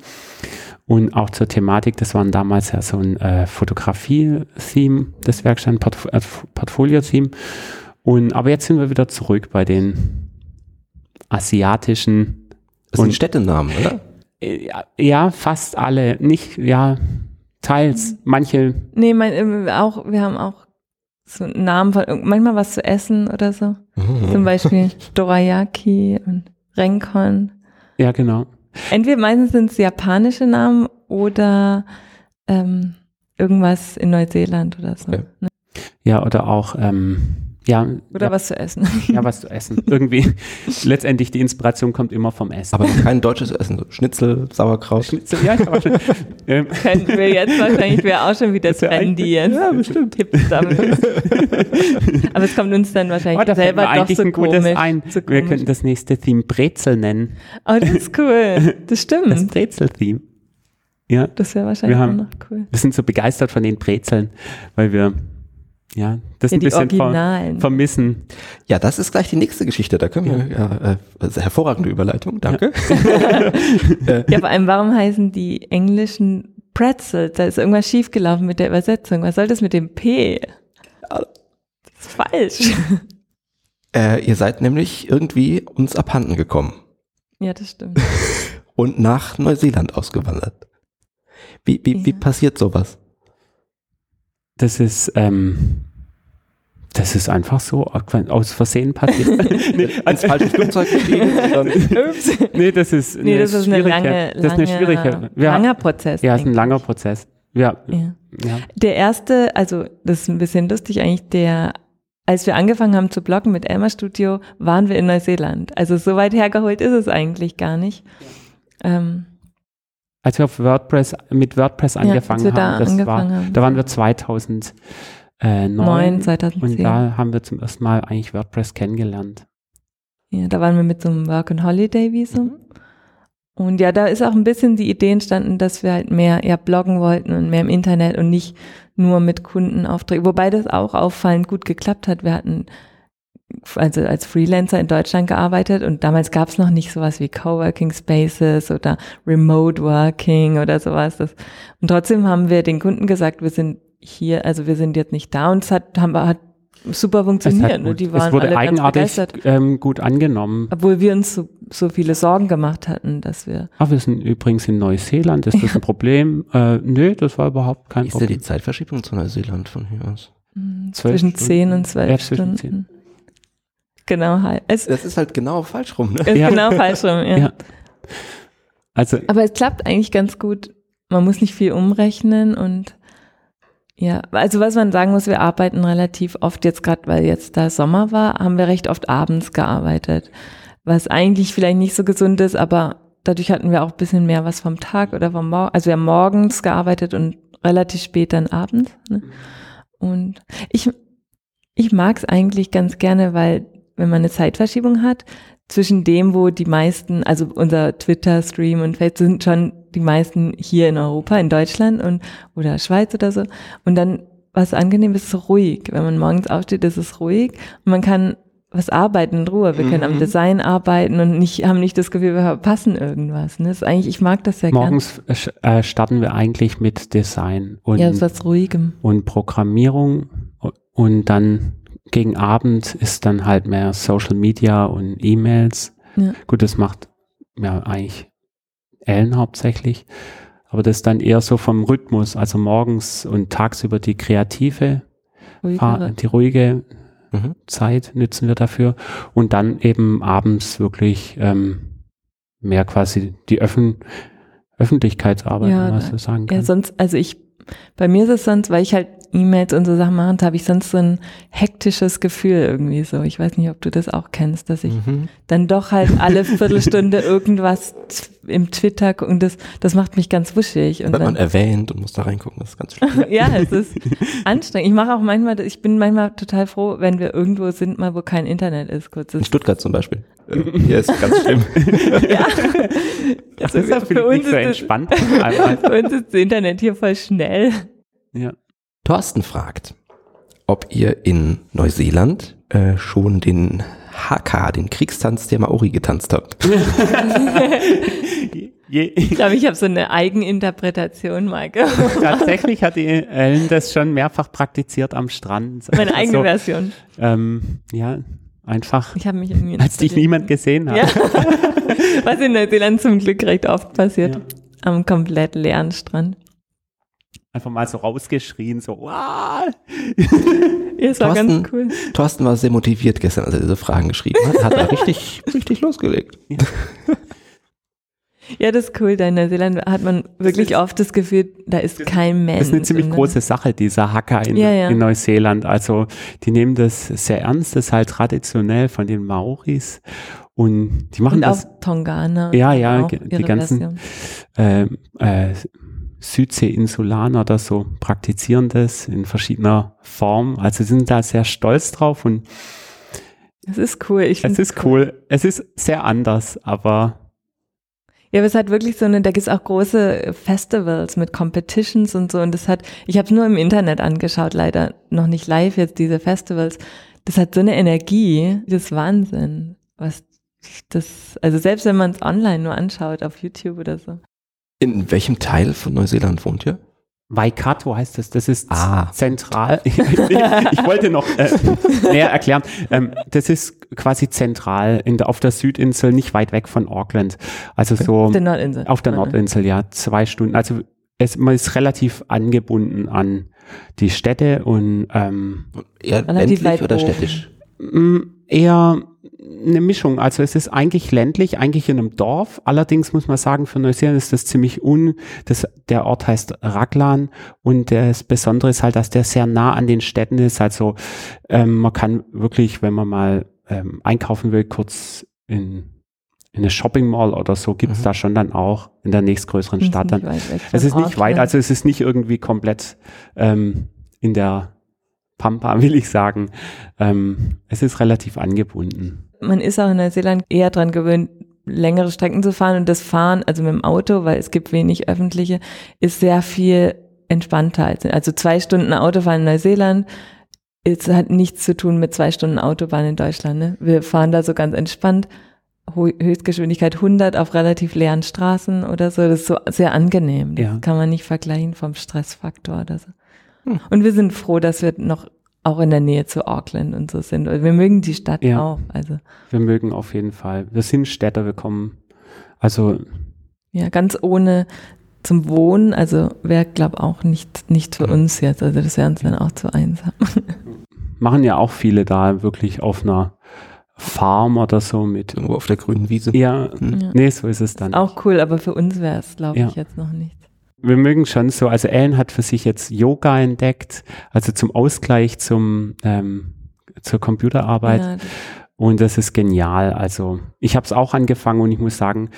und auch zur Thematik. Das waren damals ja so ein äh, Fotografie-Theme, das Werkstatt, ein Portf äh, Portfolio-Theme. Und aber jetzt sind wir wieder zurück bei den asiatischen Das sind Städtenamen, oder? Äh, Ja, ja, fast alle. Nicht, ja, teils. Manche, Nee, mein, ähm, auch, wir haben auch so einen Namen von, manchmal was zu essen oder so. Mhm. Zum Beispiel [LAUGHS] Dorayaki und Renkon. ja, genau. Entweder meistens sind es japanische Namen oder ähm, irgendwas in Neuseeland oder so. Okay. Ne? Ja, oder auch, ähm, ja, Oder ja, was zu essen. [LAUGHS] ja, was zu essen. Irgendwie, letztendlich die Inspiration kommt immer vom Essen. Aber kein deutsches Essen. So Schnitzel, Sauerkraut. Schnitzel, ja, ich war schon, [LAUGHS] ähm, Könnten wir jetzt wahrscheinlich, wäre auch schon wieder Das trendy jetzt. Ja, bestimmt. [LAUGHS] Hipster. Aber es kommt uns dann wahrscheinlich oh, da selber mir doch eigentlich so ein gutes komisch. ein. So Wir könnten das nächste Theme Brezel nennen. Oh, das ist cool. Das Das stimmt. Brezel-Theme. Ja, Das wäre wahrscheinlich Wir auch haben- noch cool. wir sind so begeistert von den Brezeln, weil wir, ja, das Ja, ein die bisschen ver Originalen. vermissen. Ja, das ist gleich die nächste Geschichte. Da können wir, ja, äh, also hervorragende Überleitung, danke. [LAUGHS] Ja, vor allem, warum heißen die englischen Pretzels? Da ist irgendwas schiefgelaufen mit der Übersetzung. Was soll das mit dem P? Das ist falsch. [LAUGHS] Äh, ihr seid nämlich irgendwie uns abhanden gekommen Ja, das stimmt. [LAUGHS] und nach Neuseeland ausgewandert. Wie, wie, wie Ja. passiert sowas? Das ist, ähm, das ist einfach so aus Versehen passiert. [LAUGHS] nee, [LAUGHS] Ans falsche Flugzeug gestiegen? Ups. nee, das ist, Nee, das ist eine schwierige- lange, das ist eine lange, schwierige, wir, langer Prozess. ja, ist ein langer Prozess. Ja, Ja. ja. Der erste, also das ist ein bisschen lustig eigentlich, der, als wir angefangen haben zu bloggen mit Elmer Studio, waren wir in Neuseeland. Also so weit hergeholt ist es eigentlich gar nicht. Ähm, Als wir auf WordPress, mit WordPress angefangen da haben, das angefangen war, haben. da waren wir 2009 9, 2010. und da haben wir zum ersten Mal eigentlich WordPress kennengelernt. Ja, da waren wir mit so einem Work and Holiday Visum. Mhm. Und ja, da ist auch ein bisschen die Idee entstanden, dass wir halt mehr ja, bloggen wollten und mehr im Internet und nicht nur mit Kundenaufträgen. Wobei das auch auffallend gut geklappt hat. Wir hatten also als Freelancer in Deutschland gearbeitet und damals gab es noch nicht sowas wie Coworking Spaces oder Remote Working oder sowas. Und trotzdem haben wir den Kunden gesagt, wir sind hier, also wir sind jetzt nicht da und es hat, haben, hat super Es, funktioniert. gut, die waren es wurde alle ganz eigenartig begeistert. ähm, gut angenommen. Obwohl wir uns so, so viele Sorgen gemacht hatten, dass wir. Ah, wir sind übrigens in Neuseeland, ist das ein [LAUGHS] Problem? Äh, nö, das war überhaupt kein Wie ist denn Problem. die Zeitverschiebung zu Neuseeland von hier aus? hm, Zwölf zwischen. 10 und 12 Ja, zwischen Stunden. Genau, halt. Es Das ist halt genau falsch rum, ne? ist Ja. genau falsch rum, ja. Ja. Also, Aber es klappt eigentlich ganz gut. Man muss nicht viel umrechnen und ja, also was man sagen muss, wir arbeiten relativ oft jetzt gerade, weil jetzt da Sommer war, haben wir recht oft abends gearbeitet, was eigentlich vielleicht nicht so gesund ist, aber dadurch hatten wir auch ein bisschen mehr was vom Tag oder vom Morgen. Also wir haben morgens gearbeitet und relativ spät dann abends. Ne? Und ich, ich mag es eigentlich ganz gerne, weil wenn man eine Zeitverschiebung hat, zwischen dem, wo die meisten, also unser Twitter-Stream und Facebook sind schon die meisten hier in Europa, in Deutschland und oder Schweiz oder so. Und dann, was angenehm ist, ist ruhig. Wenn man morgens aufsteht, ist es ruhig und man kann was arbeiten in Ruhe. Wir können am Mhm. Design arbeiten und nicht, haben nicht das Gefühl, wir verpassen irgendwas. Ne? Das ist eigentlich, ich mag das sehr gerne. morgens äh, äh, starten wir eigentlich mit Design und, Ja, was Ruhigem. und Programmierung und dann gegen Abend ist dann halt mehr Social Media und E-Mails. Ja. Gut, das macht ja eigentlich Ellen hauptsächlich. Aber das ist dann eher so vom Rhythmus, also morgens und tagsüber die kreative, Ruhigere. die ruhige Mhm. Zeit nützen wir dafür und dann eben abends wirklich ähm, mehr quasi die Öffn Öffentlichkeitsarbeit, Ja, wenn man da- so sagen Ja, kann. sonst, also ich, bei mir ist es sonst, weil ich halt E-Mails und so Sachen mache, habe ich sonst so ein hektisches Gefühl irgendwie so. Ich weiß nicht, ob du das auch kennst, dass ich Mhm. dann doch halt alle [LAUGHS] Viertelstunde irgendwas im Twitter gucke und das, das macht mich ganz wuschig. Und Wird man erwähnt und muss da reingucken, das ist ganz schlimm. [LAUGHS] ja, es ist [LAUGHS] anstrengend. Ich mache auch manchmal, ich bin manchmal total froh, wenn wir irgendwo sind, mal wo kein Internet ist. Kurz. In Stuttgart zum Beispiel. Äh, Hier ist ganz schlimm. ja. Das Also ist ja für uns ist das- Für uns ist das Internet hier voll schnell. ja. Thorsten fragt, ob ihr in Neuseeland äh, schon den Haka, den Kriegstanz der Maori, getanzt habt. [LAUGHS] Ich glaube, ich habe so eine Eigeninterpretation gemacht. [LAUGHS] tatsächlich hat die Ellen das schon mehrfach praktiziert am Strand. [LAUGHS] Meine eigene Also, Version. ähm, ja, einfach, Ich habe mich irgendwie als dich niemand gesehen hat. Ja. Was in Neuseeland zum Glück recht oft passiert. Ja. Am komplett leeren Strand. Einfach mal so rausgeschrien, so, wow. [LAUGHS] Ja, es war Thorsten, ganz cool. Thorsten war sehr motiviert gestern, als er diese Fragen geschrieben hat. Hat er richtig, [LAUGHS] richtig losgelegt. Ja, das ist cool. Da in Neuseeland hat man wirklich oft das Gefühl, da ist kein Mensch. Das ist eine ziemlich große Sache, dieser Hacker in, Ja, ja. in Neuseeland. Also die nehmen das sehr ernst, das ist halt traditionell von den Maoris. Und die machen Und das, auch Tongana. Ja, ja, die ganzen- Version. äh, äh, Südsee-Insulaner oder so praktizieren das in verschiedener Form. Also sie sind da sehr stolz drauf und Es ist cool. Ich es ist cool. Es ist sehr anders, aber Ja, aber es hat wirklich so eine, da gibt's auch große Festivals mit Competitions und so. Und das hat, ich habe es nur im Internet angeschaut, leider noch nicht live jetzt, diese Festivals. Das hat so eine Energie, das ist Wahnsinn. Was das, also selbst wenn man es online nur anschaut, auf YouTube oder so. In welchem Teil von Neuseeland wohnt ihr? Waikato heißt es, das ist Ah. zentral. [LAUGHS] ich wollte noch äh, näher erklären. Ähm, das ist quasi zentral in auf der Südinsel, nicht weit weg von Auckland. Also so Auf der Nordinsel. auf der Nordinsel, ja, zwei Stunden. Also es, man ist relativ angebunden an die Städte und ähm, Eher Relativ ländlich weit oder städtisch? Mm, Eher eine Mischung. Also es ist eigentlich ländlich, eigentlich in einem Dorf. Allerdings muss man sagen, für Neuseeland ist das ziemlich un. Das, der Ort heißt Raglan und das Besondere ist halt, dass der sehr nah an den Städten ist. Also ähm, man kann wirklich, wenn man mal ähm, einkaufen will, kurz in, in eine Shopping Mall oder so, gibt's Mhm. da schon dann auch in der nächstgrößeren Stadt dann. Es ist nicht weit, also es ist nicht irgendwie komplett ähm, in der Pampa, [LAUGHS] will ich sagen. Ähm, es ist relativ angebunden. man ist auch in Neuseeland eher dran gewöhnt, längere Strecken zu fahren und das Fahren, also mit dem Auto, weil es gibt wenig öffentliche, ist sehr viel entspannter. als- Also zwei Stunden Autofahren in Neuseeland ist, hat nichts zu tun mit zwei Stunden Autobahn in Deutschland. Ne? Wir fahren da so ganz entspannt, Höchstgeschwindigkeit 100 auf relativ leeren Straßen oder so. Das ist so sehr angenehm. Das Ja. kann man nicht vergleichen vom Stressfaktor oder so. Hm. Und wir sind froh, dass wir noch auch in der Nähe zu Auckland und so sind. Wir mögen die Stadt Ja. auch. Also Wir mögen auf jeden Fall. Wir sind Städter, wir kommen. Also Ja, ganz ohne zum Wohnen, also wäre, glaube auch nicht, nicht für uns jetzt. Also das wäre uns dann auch zu einsam. [LAUGHS] machen ja auch viele da wirklich auf einer Farm oder so mit. Irgendwo auf der grünen Wiese. Ja, Hm. Ja. nee, so ist es dann. Auch cool, aber für uns wäre es, glaube Ja. ich, jetzt noch nicht. Wir mögen schon so, also Ellen hat für sich jetzt Yoga entdeckt, also zum Ausgleich zum ähm, zur Computerarbeit. Ja, Und das ist genial. Also ich habe es auch angefangen und ich muss sagen,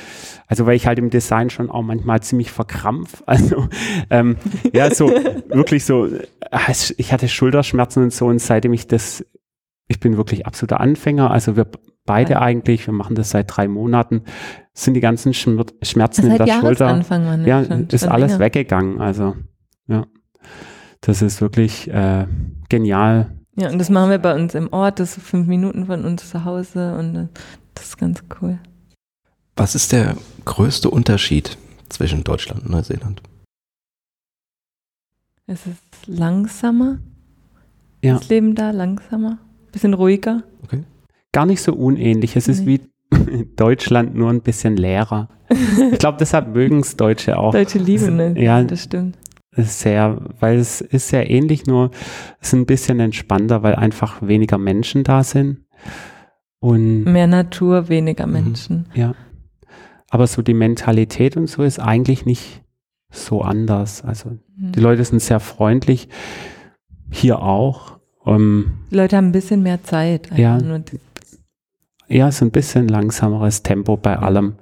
also weil ich halt im Design schon auch manchmal ziemlich verkrampf. [LAUGHS] Also ähm, ja, so [LAUGHS] wirklich so, äh, ich hatte Schulterschmerzen und so und seitdem ich das, ich bin wirklich absoluter Anfänger. Also wir beide Ja. eigentlich, wir machen das seit drei Monaten, sind die ganzen Schmer Schmerzen in Seit der Schulter. War Ja, schon, ist schon alles länger. weggegangen. Also ja, das ist wirklich äh, genial. Ja, und das machen wir bei uns im Ort, das ist fünf Minuten von uns zu Hause und äh, das ist ganz cool. Was ist der größte Unterschied zwischen Deutschland und Neuseeland? Es ist langsamer, Ja. das Leben da langsamer, bisschen ruhiger. Gar nicht so unähnlich. Es ist wie, [LAUGHS] Deutschland nur ein bisschen leerer. Ich glaube, deshalb mögen es Deutsche auch. Deutsche Liebe, ne? Ja, das stimmt. Sehr, weil es ist sehr ähnlich, nur es ist ein bisschen entspannter, weil einfach weniger Menschen da sind. Und Mehr Natur, weniger Mhm. Menschen. ja. Aber so die Mentalität und so ist eigentlich nicht so anders. Also Mhm. die Leute sind sehr freundlich. Hier auch. Ähm, Die Leute haben ein bisschen mehr Zeit. Ja. Ja, so ein bisschen langsameres Tempo bei allem.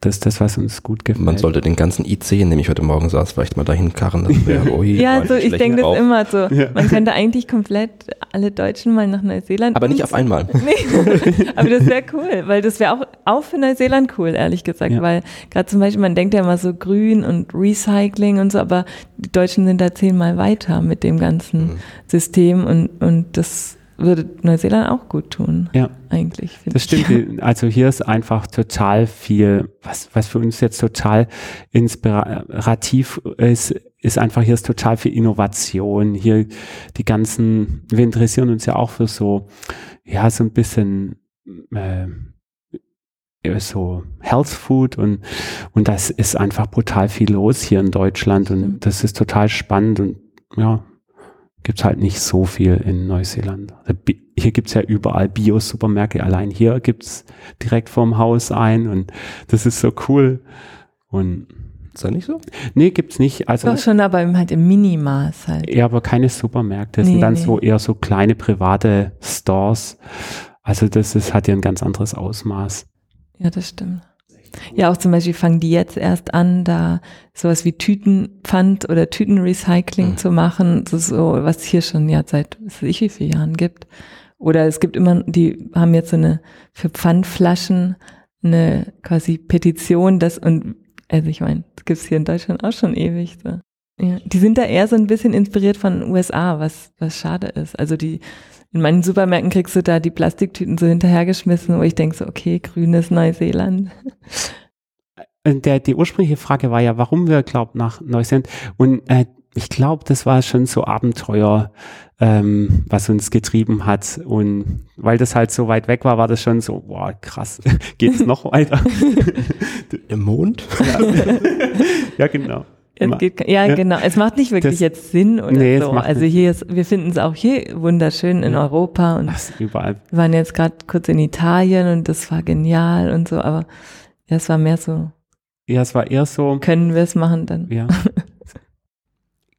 Das ist das, was uns gut gefällt. Man sollte den ganzen IC, in dem ich heute Morgen saß, vielleicht mal dahin karren. Das wäre, ui, Ja, so, ich schlecht denke das immer so. Ja. Man könnte eigentlich komplett alle Deutschen mal nach Neuseeland. Aber nicht auf einmal. [LAUGHS] Nee, [LAUGHS] aber das wäre cool, weil das wäre auch, auch für Neuseeland cool, ehrlich gesagt, Ja. weil gerade zum Beispiel, man denkt ja immer so grün und Recycling und so, aber die Deutschen sind da zehnmal weiter mit dem ganzen Mhm. System und, und das würde Neuseeland auch gut tun, Ja. eigentlich. Das ich. stimmt. [LAUGHS] Also hier ist einfach total viel, was, was für uns jetzt total inspirativ ist, ist einfach, hier ist total viel Innovation. Hier die ganzen, wir interessieren uns ja auch für so, ja, so ein bisschen, äh, so Health Food und, und das ist einfach brutal viel los hier in Deutschland Mhm. und das ist total spannend und ja, gibt's halt nicht so viel in Neuseeland. Also Hier gibt's ja überall Bio-Supermärkte. Allein hier gibt's direkt vorm Haus ein und das ist so cool. Und Ist das nicht so? nee, gibt's nicht. Also Doch schon, aber im- halt im Minimaß halt. ja, aber keine Supermärkte. Das Nee, sind dann nee. so eher so kleine private Stores. Also das ist, hat ja ein ganz anderes Ausmaß. Ja, das stimmt. Ja, auch zum Beispiel fangen die jetzt erst an, da sowas wie Tütenpfand oder Tütenrecycling Mhm. zu machen, so, so was es hier schon ja seit was weiß ich wie vielen Jahren gibt. Oder es gibt immer, die haben jetzt so eine für Pfandflaschen eine quasi Petition, das und also ich meine, das gibt's hier in Deutschland auch schon ewig. So. Ja, die sind da eher so ein bisschen inspiriert von den USA, was was schade ist. Also die in manchen Supermärkten kriegst du da die Plastiktüten so hinterhergeschmissen, wo ich denke so, okay, grünes Neuseeland. Und der, die ursprüngliche Frage war ja, warum wir, glaubt, nach Neuseeland. Und äh, ich glaube, das war schon so Abenteuer, ähm, was uns getrieben hat. Und weil das halt so weit weg war, war das schon so, boah, krass, [LAUGHS] geht's noch weiter? [LAUGHS] Im Mond? ja, [LAUGHS] genau. Es geht, ja, Ja. genau. Es macht nicht wirklich Das- jetzt Sinn oder Nee, so. Also hier ist, wir finden es auch hier wunderschön in Ja. Europa und Das überall. wir waren jetzt gerade kurz in Italien und das war genial und so, aber ja, es war mehr so, Ja, es war eher so, können wir es machen dann? ja. [LAUGHS]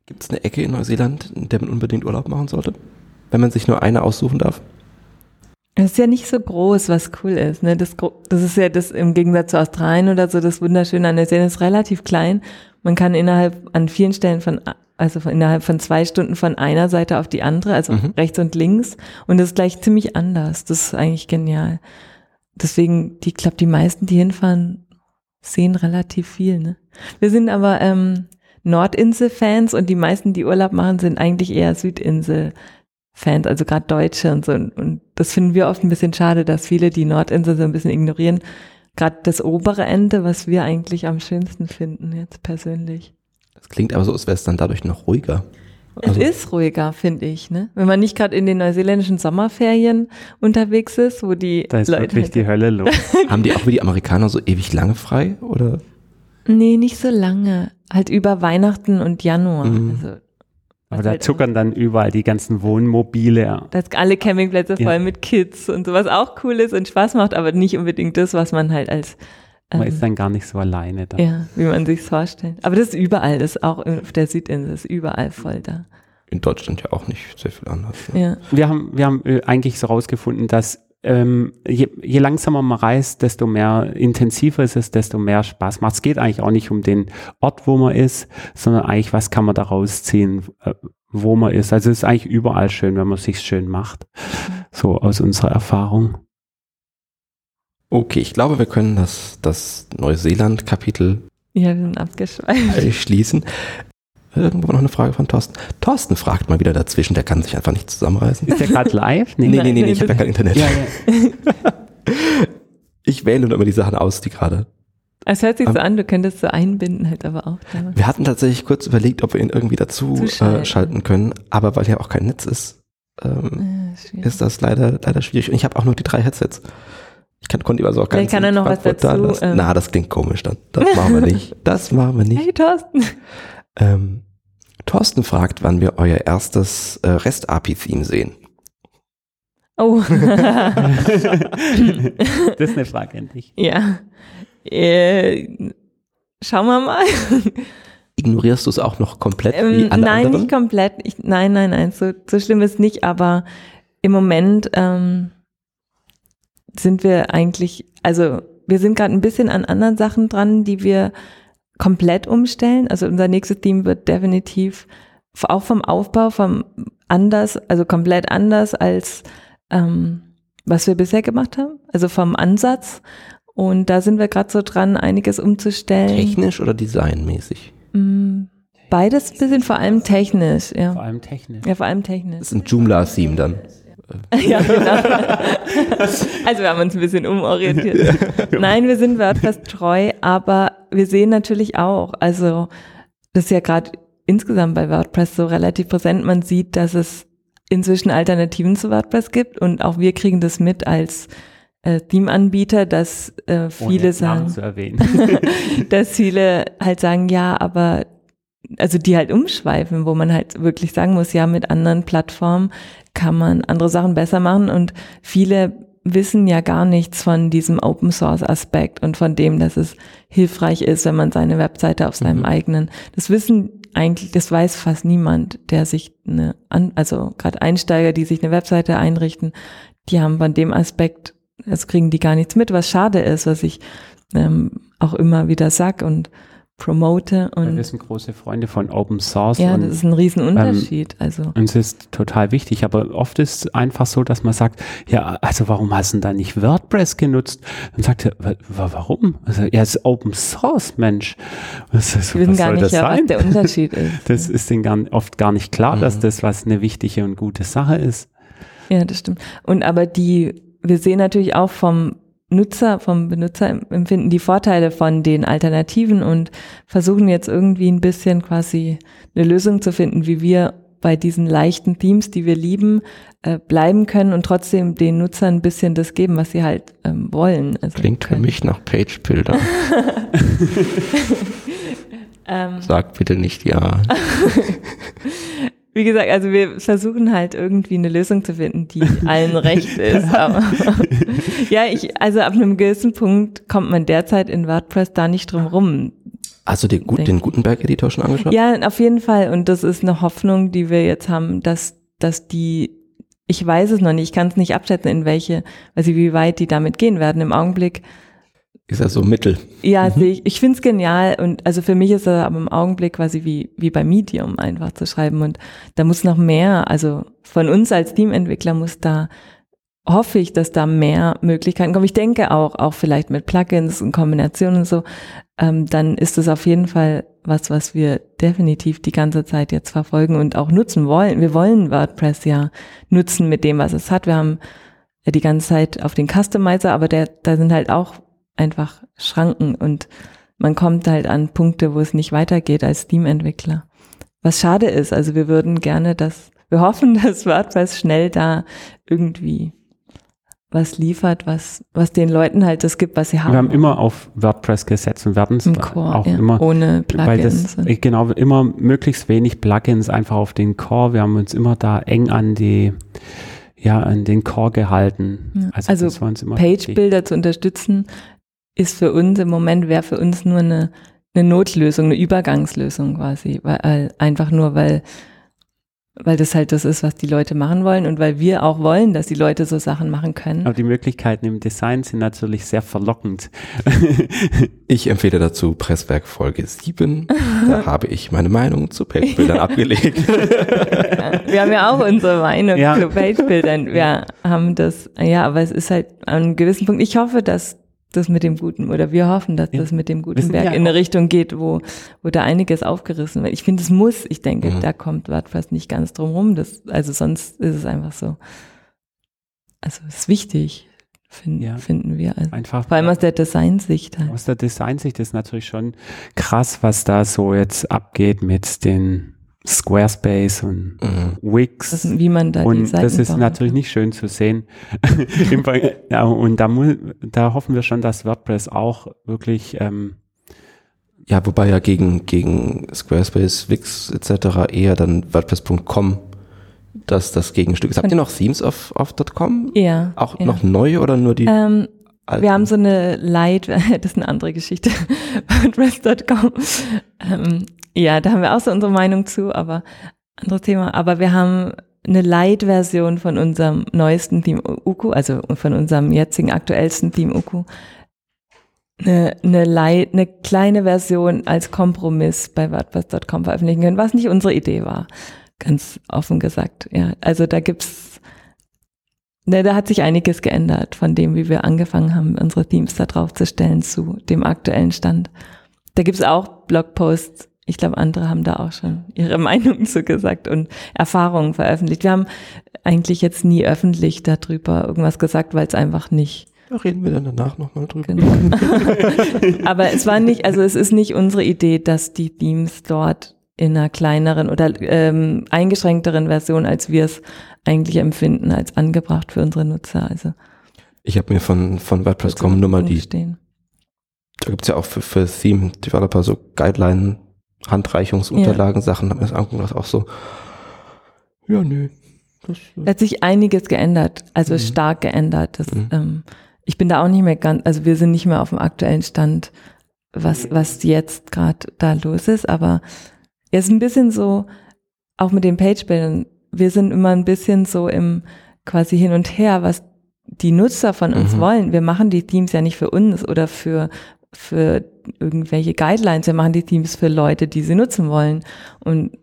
Gibt es eine Ecke in Neuseeland, in der man unbedingt Urlaub machen sollte? Wenn man sich nur eine aussuchen darf? Es ist ja nicht so groß, was cool ist. Ne? Das, das ist ja das im Gegensatz zu Australien oder so, das Wunderschöne an Neuseeland ist relativ klein. Man kann innerhalb an vielen Stellen von, also von, innerhalb von zwei Stunden von einer Seite auf die andere, also Mhm. rechts und links. Und das ist gleich ziemlich anders. Das ist eigentlich genial. Deswegen, die, ich glaube, die meisten, die hinfahren, sehen relativ viel. Ne? Wir sind aber ähm, Nordinsel-Fans und die meisten, die Urlaub machen, sind eigentlich eher Südinsel-Fans, also gerade Deutsche und so. Und das finden wir oft ein bisschen schade, dass viele die Nordinsel so ein bisschen ignorieren. Gerade das obere Ende, was wir eigentlich am schönsten finden, jetzt persönlich. Das klingt aber so, als wäre es dann dadurch noch ruhiger. Es Also- ist ruhiger, finde ich, ne? Wenn man nicht gerade in den neuseeländischen Sommerferien unterwegs ist, wo die Da ist Leute wirklich die [LAUGHS] Hölle los. Haben die auch wie die Amerikaner so ewig lange frei? Oder? Nee, nicht so lange. Halt über Weihnachten und Januar. Mhm. Also, Aber was da halt zuckern dann überall die ganzen Wohnmobile. Da ist alle Campingplätze voll Ja. mit Kids und sowas auch cool ist und Spaß macht, aber nicht unbedingt das, was man halt als, ähm, Man ist dann gar nicht so alleine da. ja, wie man sich's vorstellt. Aber das ist überall, das ist auch auf der Südinsel, ist überall voll da. In Deutschland ja auch nicht sehr viel anders. Ne? Ja. Wir haben, wir haben äh, eigentlich so rausgefunden, dass ähm, je, je langsamer man reist, desto mehr intensiver ist es, desto mehr Spaß macht. Es geht eigentlich auch nicht um den Ort, wo man ist, sondern eigentlich, was kann man daraus ziehen, äh, wo man ist. Also es ist eigentlich überall schön, wenn man sich schön macht. So aus unserer Erfahrung. Okay, ich glaube, wir können das, das Neuseeland-Kapitel Ja, wir sind abgeschweift. äh, schließen. Irgendwo noch eine Frage von Thorsten. Thorsten fragt mal wieder dazwischen, der kann sich einfach nicht zusammenreißen. Ist der gerade live? Nee, nee, Nein, nee, nee, nee, ich habe ja kein Internet. Ja, ja. Ich wähle nur immer die Sachen aus, die gerade. Es hört sich so Ähm, an, du könntest so einbinden halt aber auch. Da. Wir hatten tatsächlich kurz überlegt, ob wir ihn irgendwie dazu äh, schalten können, aber weil ja auch kein Netz ist, ähm, Ja, schwierig. ist das leider, leider schwierig. Und ich habe auch nur die drei Headsets. Ich kann, konnte also auch gar Vielleicht kann er noch was Frankfurt da dazu, lassen. ähm. Na, das klingt komisch. Dann. Das machen wir nicht. [LAUGHS] Das machen wir nicht. Hey Thorsten. Ähm, Thorsten fragt, wann wir euer erstes äh, REST-API-Theme sehen. Oh. [LAUGHS] [LAUGHS] das ist eine Frage an dich. ja. Äh, schauen wir mal. Ignorierst du es auch noch komplett wie Ähm, alle nein, anderen? nicht komplett. Ich, nein, nein, nein, so, so schlimm ist nicht, aber im Moment ähm, sind wir eigentlich, also wir sind gerade ein bisschen an anderen Sachen dran, die wir komplett umstellen. Also unser nächstes Team wird definitiv auch vom Aufbau vom anders, also komplett anders als ähm, was wir bisher gemacht haben, also vom Ansatz. Und da sind wir gerade so dran, einiges umzustellen. Technisch oder designmäßig? Mm, Beides ein bisschen, vor allem technisch, Vor ja. allem technisch. Ja, vor allem Das technisch. ist ein Joomla-Theme dann. Ja, genau. [LAUGHS] Also wir haben uns ein bisschen umorientiert. Nein, wir sind WordPress treu, aber wir sehen natürlich auch, also das ist ja gerade insgesamt bei WordPress so relativ präsent. Man sieht, dass es inzwischen Alternativen zu WordPress gibt und auch wir kriegen das mit als äh, Theme-Anbieter, dass äh, viele sagen, [LAUGHS] dass viele halt sagen, ja, aber also die halt umschweifen, wo man halt wirklich sagen muss, ja, mit anderen Plattformen kann man andere Sachen besser machen und viele wissen ja gar nichts von diesem Open Source Aspekt und von dem, dass es hilfreich ist, wenn man seine Webseite auf seinem Mhm. eigenen, das wissen eigentlich, das weiß fast niemand, der sich eine, an, also gerade Einsteiger, die sich eine Webseite einrichten, die haben von dem Aspekt, das kriegen die gar nichts mit, was schade ist, was ich ähm, auch immer wieder sag und promote und wir sind große Freunde von Open Source ja, und das ist ein Riesenunterschied. also Und es ist total wichtig, aber oft ist es einfach so, dass man sagt, ja, also warum hast du denn da nicht WordPress genutzt? Dann sagt er, "Wa- wa- warum? Also, ja, es ist Open Source, Mensch. Was, was wir wissen gar soll nicht, das ja, was sein? der Unterschied [LAUGHS] ist. Das ist denen gar, oft gar nicht klar, dass Mhm. das was eine wichtige und gute Sache ist. Ja, das stimmt. Und aber die, wir sehen natürlich auch vom Nutzer, vom Benutzerempfinden die Vorteile von den Alternativen und versuchen jetzt irgendwie ein bisschen quasi eine Lösung zu finden, wie wir bei diesen leichten Themes, die wir lieben, äh, bleiben können und trotzdem den Nutzern ein bisschen das geben, was sie halt ähm, wollen. Also Klingt für können. mich nach Page-Builder. [LAUGHS] [LAUGHS] Ähm, Sag bitte nicht ja. [LAUGHS] Wie gesagt, also wir versuchen halt irgendwie eine Lösung zu finden, die [LAUGHS] allen recht ist. Aber [LAUGHS] ja, ich, also ab einem gewissen Punkt kommt man derzeit in WordPress da nicht drum rum. Hast du dir gut, den Gutenberg-Editor schon angeschaut? Ja, auf jeden Fall. Und das ist eine Hoffnung, die wir jetzt haben, dass, dass die, ich weiß es noch nicht, ich kann es nicht abschätzen, in welche, also wie weit die damit gehen werden. Im Augenblick Ist ja so mittel. Ja, sehe ich. Ich finde es genial und also für mich ist er aber im Augenblick quasi wie, wie bei Medium einfach zu schreiben und da muss noch mehr, also von uns als Teamentwickler muss da, hoffe ich, dass da mehr Möglichkeiten kommen. Ich denke auch, auch vielleicht mit Plugins und Kombinationen und so, ähm, dann ist es auf jeden Fall was, was wir definitiv die ganze Zeit jetzt verfolgen und auch nutzen wollen. Wir wollen WordPress ja nutzen mit dem, was es hat. Wir haben ja die ganze Zeit auf den Customizer, aber der, da sind halt auch einfach Schranken und man kommt halt an Punkte, wo es nicht weitergeht als Steam-Entwickler. Was schade ist, also wir würden gerne, dass, wir hoffen, [LAUGHS] dass WordPress schnell da irgendwie was liefert, was, was den Leuten halt das gibt, was sie haben. Wir haben immer auf WordPress gesetzt und werden es auch ja, immer ohne Weil Plugins. das, äh, genau, immer möglichst wenig Plugins einfach auf den Core. Wir haben uns immer da eng an die, ja, an den Core gehalten. Ja. Also, Also das. Page-Builder zu unterstützen, ist für uns im Moment, wäre für uns nur eine, eine Notlösung, eine Übergangslösung quasi, weil einfach nur, weil, weil das halt das ist, was die Leute machen wollen und weil wir auch wollen, dass die Leute so Sachen machen können. Aber die Möglichkeiten im Design sind natürlich sehr verlockend. [LAUGHS] Ich empfehle dazu Presswerk Folge 7. Da [LAUGHS] habe ich meine Meinung zu Page-Bildern [LAUGHS] abgelegt. Wir haben ja auch unsere Meinung Ja. zu Page-Bildern. Wir haben das, ja, aber es ist halt an einem gewissen Punkt, ich hoffe, dass das mit dem Guten, oder wir hoffen, dass Ja. das mit dem Gutenberg ja in eine Richtung geht, wo, wo da einiges aufgerissen wird. Ich finde, es muss, ich denke, Mhm. da kommt WordPress nicht ganz drum rum. Das, also sonst ist es einfach so. Also es ist wichtig, finden, Ja. finden wir. Also, Einfach vor allem aus der Designsicht halt. aus der Designsicht ist natürlich schon krass, was da so jetzt abgeht mit den Squarespace und Mhm. Wix. Das, ist, wie man da die und Seiten das ist baut. natürlich nicht schön zu sehen. [LAUGHS] Ja, und da, da hoffen wir schon, dass WordPress auch wirklich ähm, Ja, wobei ja gegen, gegen Squarespace, Wix etc. eher dann WordPress.com das, das Gegenstück ist. Habt ihr noch Themes auf, auf .com? Ja. Auch ja. noch neu oder nur die Ähm, alten? wir haben so eine Light, [LAUGHS] das ist eine andere Geschichte, [LAUGHS] WordPress.com. Ähm, ja, da haben wir auch so unsere Meinung zu, aber anderes Thema. Aber wir haben eine Light-Version von unserem neuesten Theme Uku, also von unserem jetzigen aktuellsten Theme Uku. Eine, eine, Light, eine kleine Version als Kompromiss bei WordPress.com veröffentlichen können, was nicht unsere Idee war. Ganz offen gesagt. Ja, also da gibt's Ne, da hat sich einiges geändert von dem, wie wir angefangen haben, unsere Themes da drauf zu stellen zu dem aktuellen Stand. Da gibt's auch Blogposts. Ich glaube, andere haben da auch schon ihre [LAUGHS] Meinung zu gesagt und Erfahrungen veröffentlicht. Wir haben eigentlich jetzt nie öffentlich darüber irgendwas gesagt, weil es einfach nicht Da reden wir dann danach nochmal drüber. Genau. [LAUGHS] Aber es war nicht, also es ist nicht unsere Idee, dass die Themes dort in einer kleineren oder ähm, eingeschränkteren Version, als wir es eigentlich empfinden, als angebracht für unsere Nutzer. Also Ich habe mir von, von WordPress.com nur mal die, stehen. da gibt's ja auch für, für Theme-Developer so Guideline, Handreichungsunterlagen, Sachen, hab mir das angeguckt, das auch so, ja, nö. Das, Da hat sich einiges geändert, also Mhm. stark geändert. Das, Mhm. ähm, ich bin da auch nicht mehr ganz, also wir sind nicht mehr auf dem aktuellen Stand, was, was jetzt gerade da los ist, aber es ist ein bisschen so, auch mit den Page-Bildern, wir sind immer ein bisschen so im quasi hin und her, was die Nutzer von uns Mhm. wollen. Wir machen die Teams ja nicht für uns oder für, für irgendwelche Guidelines, wir machen die Teams für Leute, die sie nutzen wollen. Und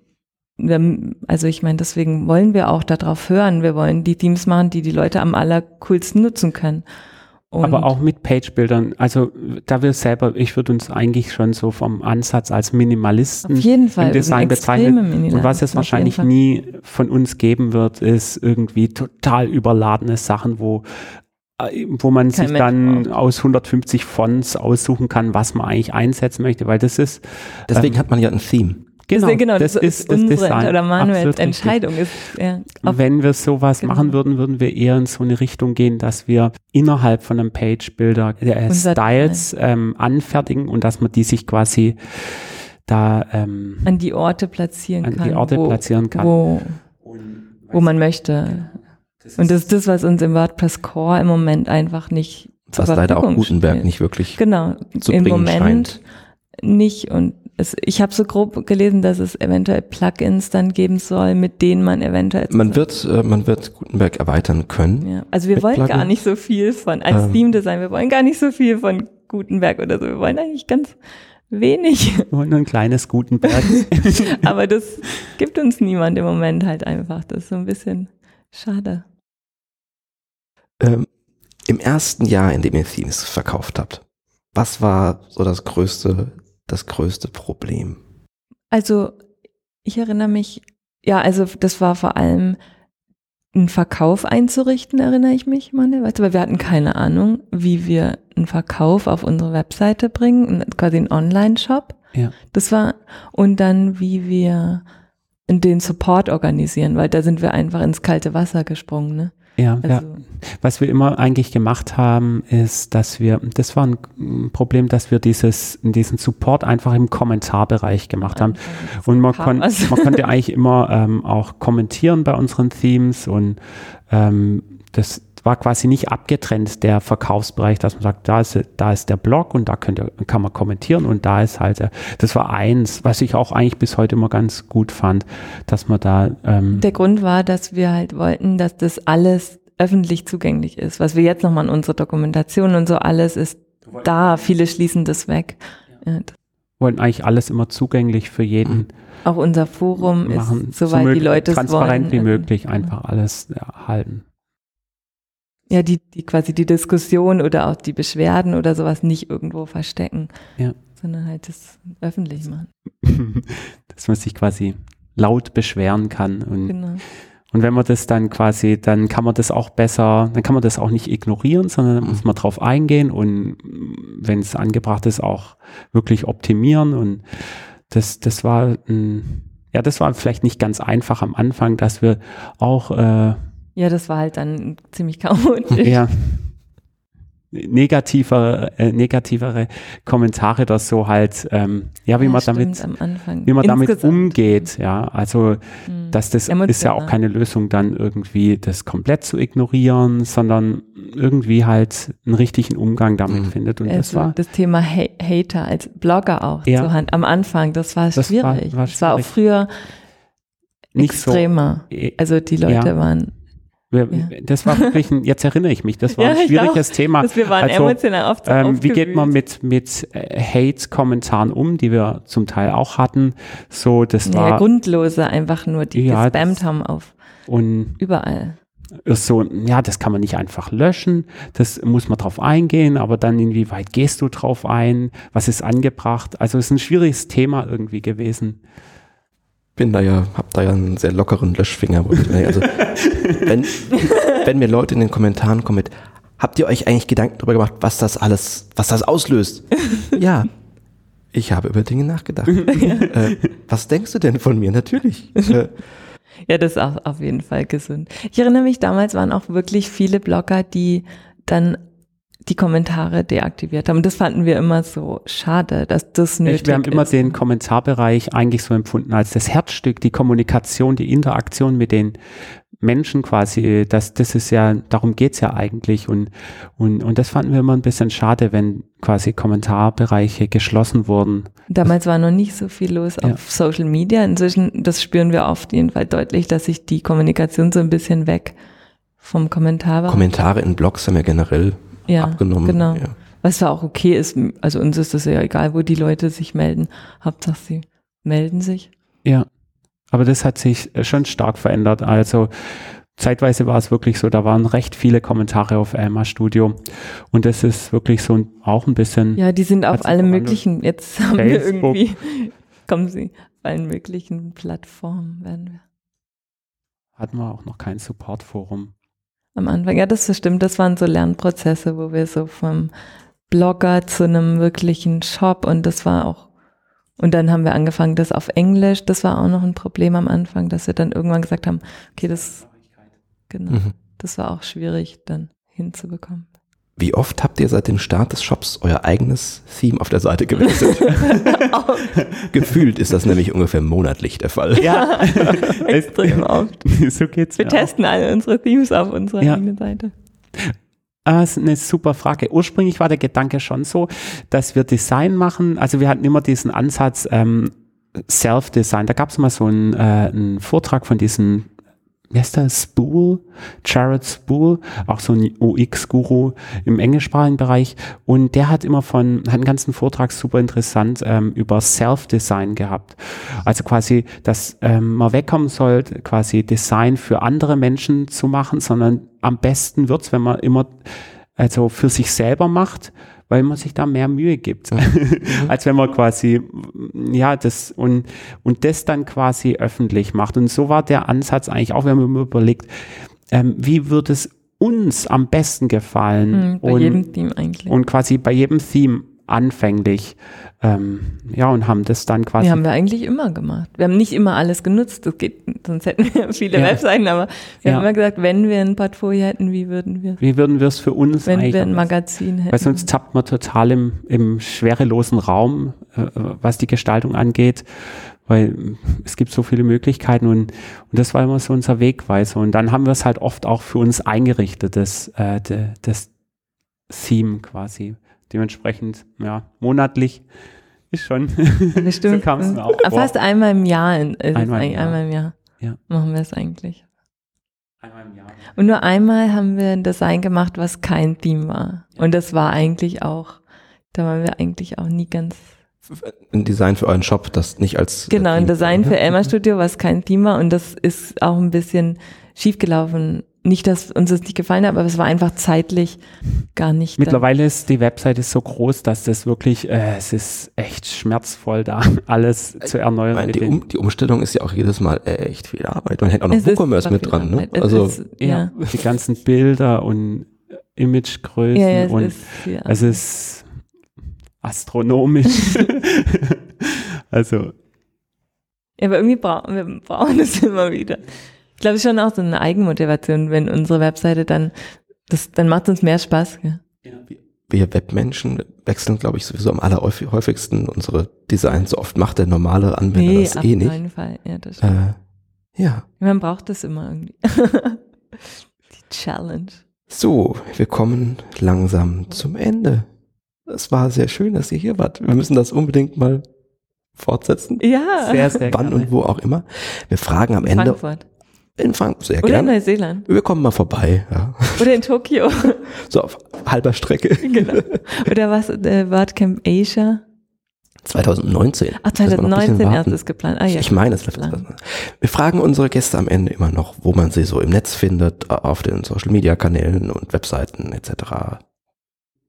wir, also ich meine, deswegen wollen wir auch darauf hören. Wir wollen die Teams machen, die die Leute am allercoolsten nutzen können. Und aber auch mit Page-Bildern. Also da wir selber, ich würde uns eigentlich schon so vom Ansatz als Minimalisten auf jeden Fall im Design extreme bezeichnet. Minimalisten, Und was es wahrscheinlich nie von uns geben wird, ist irgendwie total überladene Sachen, wo wo man Kein sich Mensch dann braucht. aus 150 Fonts aussuchen kann, was man eigentlich einsetzen möchte, weil das ist deswegen ähm, hat man ja ein Theme. genau, Deswegen, genau, das, ist das unsere Design. oder Manuels. Entscheidung ist ja, Wenn wir sowas Genau. machen würden, würden wir eher in so eine Richtung gehen, dass wir innerhalb von einem Page-Builder äh, Unser Styles ähm, anfertigen und dass man die sich quasi da ähm, an die Orte platzieren an kann, die Orte wo, platzieren kann. wo, wo man möchte. Und das ist das, was uns im WordPress Core im Moment einfach nicht zur Was leider auch Gutenberg steht. nicht wirklich Genau, zu im bringen Moment scheint. nicht. Und es, ich habe so grob gelesen, dass es eventuell Plugins dann geben soll, mit denen man eventuell Man wird, äh, man wird Gutenberg erweitern können. Ja, also wir wollen gar Plugins? nicht so viel von, als Ähm. Theme Design, wir wollen gar nicht so viel von Gutenberg oder so. Wir wollen eigentlich ganz wenig. Wir wollen nur ein kleines Gutenberg. [LAUGHS] Aber das gibt uns niemand im Moment halt einfach. Das ist so ein bisschen schade. Ähm, Im ersten Jahr, in dem ihr Themes verkauft habt, was war so das größte, das größte Problem? Also ich erinnere mich, ja, also das war vor allem einen Verkauf einzurichten, erinnere ich mich, Manne, weißt du, weil wir hatten keine Ahnung, wie wir einen Verkauf auf unsere Webseite bringen, quasi einen Online-Shop. Ja. Das war, und dann wie wir den Support organisieren, weil da sind wir einfach ins kalte Wasser gesprungen, ne? Ja, ja. Also, Was wir immer eigentlich gemacht haben, ist, dass wir, das war ein Problem, dass wir dieses, diesen Support einfach im Kommentarbereich gemacht haben. Und man, kon man konnte eigentlich immer ähm, auch kommentieren bei unseren Themes und ähm, das war quasi nicht abgetrennt, der Verkaufsbereich, dass man sagt, da ist, da ist der Blog und da könnt ihr, kann man kommentieren und da ist halt, äh, das war eins, was ich auch eigentlich bis heute immer ganz gut fand, dass man da ähm, Der Grund war, dass wir halt wollten, dass das alles öffentlich zugänglich ist. Was wir jetzt nochmal in unserer Dokumentation und so alles ist da. Viele schließen das weg. Ja, das- wollten eigentlich alles immer zugänglich für jeden auch unser Forum machen, ist, soweit so die Leute es transparent wollen. wie ähm, möglich einfach alles erhalten. Ja, die, die quasi die Diskussion oder auch die Beschwerden oder sowas nicht irgendwo verstecken, Ja. sondern halt das öffentlich machen. [LAUGHS] dass man sich quasi laut beschweren kann und Genau. Und wenn man das dann quasi, dann kann man das auch besser, dann kann man das auch nicht ignorieren, sondern muss man drauf eingehen und wenn es angebracht ist, auch wirklich optimieren. Und das, das war ein, ja, das war vielleicht nicht ganz einfach am Anfang, dass wir auch äh, Ja, das war halt dann ziemlich [LAUGHS] chaotisch. ja, negativer, äh, negativere Kommentare oder so halt, ähm, ja, wie Ja, man stimmt, damit, am Anfang. wie man damit Insgesamt. umgeht, ja, also Hm. dass das ist ja Emotional. auch keine Lösung, dann irgendwie das komplett zu ignorieren, sondern irgendwie halt einen richtigen Umgang damit Mhm. findet und das also war das Thema ha Hater als Blogger auch Ja. zur Hand am Anfang, das war Das war- schwierig. war das war auch schwierig. früher nicht so extremer. äh, Also die Leute Ja. waren, Wir, Ja. Das war wirklich ein, jetzt erinnere ich mich, das [LAUGHS] war Ja, ein schwieriges Thema. dass wir waren Also, emotional oft Ähm, wie geht man mit, mit äh, Hate-Kommentaren um, die wir zum Teil auch hatten? So, das Naja, war grundlose einfach nur, die Ja, gespammt haben auf und überall. ist so, ja, das kann man nicht einfach löschen, das muss man drauf eingehen, aber dann inwieweit gehst du drauf ein? Was ist angebracht? Also es ist ein schwieriges Thema irgendwie gewesen. Bin da ja, hab da ja einen sehr lockeren Löschfinger. mir- Also, [LAUGHS] wenn, wenn mir Leute in den Kommentaren kommen mit, habt ihr euch eigentlich Gedanken darüber gemacht, was das alles, was das auslöst? [LAUGHS] ja. Ich habe über Dinge nachgedacht. [LAUGHS] äh, was denkst du denn von mir? Natürlich. Äh, Ja, das ist auch auf jeden Fall gesund. Ich erinnere mich, damals waren auch wirklich viele Blogger, die dann die Kommentare deaktiviert haben. Das fanden wir immer so schade, dass das nötig Ich, wir haben immer ist. den Kommentarbereich eigentlich so empfunden als das Herzstück, die Kommunikation, die Interaktion mit den Menschen quasi, das, das ist ja, darum geht's ja eigentlich und, und, und das fanden wir immer ein bisschen schade, wenn quasi Kommentarbereiche geschlossen wurden. Damals war noch nicht so viel los Ja. auf Social Media. Inzwischen, das spüren wir auf jeden Fall deutlich, dass sich die Kommunikation so ein bisschen weg vom Kommentar war. Kommentare in Blogs haben ja generell ja, abgenommen. Genau. Ja. Was ja auch okay ist. Also uns ist das ja egal, wo die Leute sich melden. Hauptsache sie melden sich. Ja, aber das hat sich äh, schon stark verändert. Also zeitweise war es wirklich so, da waren recht viele Kommentare auf Elma Studio und das ist wirklich so ein, auch ein bisschen, Ja, die sind auf sich alle verwandelt. möglichen, jetzt haben wir Facebook. irgendwie, [LAUGHS] kommen sie auf allen möglichen Plattformen, werden wir hatten wir auch noch kein Supportforum. Am Anfang. Ja, das stimmt, das waren so Lernprozesse, wo wir so vom Blogger zu einem wirklichen Shop und das war auch, und dann haben wir angefangen, das auf Englisch, das war auch noch ein Problem am Anfang, dass wir dann irgendwann gesagt haben, okay, das, genau, Mhm. das war auch schwierig dann hinzubekommen. Wie oft habt ihr seit dem Start des Shops euer eigenes Theme auf der Seite gewechselt? [LAUGHS] Gefühlt ist das nämlich ungefähr monatlich der Fall. Ja, [LAUGHS] Extrem oft. [LAUGHS] so geht's Wir testen alle unsere Themes auf unserer Ja. eigenen Seite. Ah, ist eine super Frage. Ursprünglich war der Gedanke schon so, dass wir Design machen. Also wir hatten immer diesen Ansatz ähm, Self-Design. Da gab es mal so einen, äh, einen Vortrag von diesem, heißt Spool, Jared Spool, auch so ein UX-Guru im englischsprachigen Bereich. Und der hat immer von, hat einen ganzen Vortrag super interessant ähm, über Self-Design gehabt. Also quasi, dass ähm, man wegkommen soll, quasi Design für andere Menschen zu machen, sondern am besten wird's, wenn man immer also für sich selber macht, weil man sich da mehr Mühe gibt, [LAUGHS] als wenn man quasi ja das und und das dann quasi öffentlich macht. Und so war der Ansatz eigentlich auch, wenn man überlegt, ähm, wie würde es uns am besten gefallen Mhm, bei und, jedem Team eigentlich. und quasi bei jedem Theme anfänglich ähm, ja und haben das dann quasi Die haben wir eigentlich immer gemacht. Wir haben nicht immer alles genutzt, das geht, sonst hätten wir viele Ja. Webseiten, aber wir Ja. haben immer gesagt, wenn wir ein Portfolio hätten, wie würden wir, wie würden wir es für uns wenn wir ein Magazin hätten. Weil sonst tappt man total im, im schwerelosen Raum, äh, was die Gestaltung angeht, weil äh, es gibt so viele Möglichkeiten und, und das war immer so unser Wegweiser. Und dann haben wir es halt oft auch für uns eingerichtet, das, äh, de, das Theme quasi. Dementsprechend, ja, monatlich ist schon. Bestimmt. [LAUGHS] so kam es mir auch vor. Fast einmal im Jahr ist es Einmal im Jahr. einmal im Jahr. Ja. Machen wir es eigentlich. Einmal im Jahr. Und nur einmal haben wir ein Design gemacht, was kein Theme war. Und das war eigentlich auch, da waren wir eigentlich auch nie ganz Ein Design für euren Shop, das nicht als Genau, ein äh, Design für ja. Elmer Studio, was kein Theme war und das ist auch ein bisschen schiefgelaufen. Nicht, dass uns das nicht gefallen hat, aber es war einfach zeitlich gar nicht. da. Mittlerweile ist die Webseite so groß, dass das wirklich, äh, es ist echt schmerzvoll, da [LAUGHS] alles zu erneuern. meine, die, um, die Umstellung ist ja auch jedes Mal echt viel Arbeit. Man hätte auch noch Es WooCommerce mit dran. Ne? Es Also ist, Ja, die ganzen Bilder und Imagegrößen Ja, ja, es und ist es ist astronomisch. [LAUGHS] also Ja, aber irgendwie brauchen wir brauchen das immer wieder. Ich glaube, es ist schon auch so eine Eigenmotivation, wenn unsere Webseite dann, das, dann macht es uns mehr Spaß. Ja. Wir Webmenschen wechseln, glaube ich, sowieso am allerhäufigsten unsere Designs. So oft macht der normale Anwender Nee, das auf eh nicht. keinen Fall. Ja, das stimmt. Äh, ja. Man braucht das immer irgendwie. [LAUGHS] Die Challenge. So, wir kommen langsam zum Ende. Es war sehr schön, dass ihr hier wart. Wir müssen das unbedingt mal fortsetzen. Ja. Sehr, sehr Wann gerne. und wo auch immer. Wir fragen am Ende Frankfurt. In Frankfurt sehr Oder in gerne. Neuseeland. Wir kommen mal vorbei, ja. Oder in Tokio. [LAUGHS] So auf halber Strecke. [LAUGHS] genau. Oder was? Äh, WordCamp Asia. 2019. Ach, Müssen wir noch ein bisschen 2019 warten. erst ist geplant. Ah, ja. Ich meine, es läuft Plan. Wir fragen unsere Gäste am Ende immer noch, wo man sie so im Netz findet, auf den Social Media Kanälen und Webseiten etc.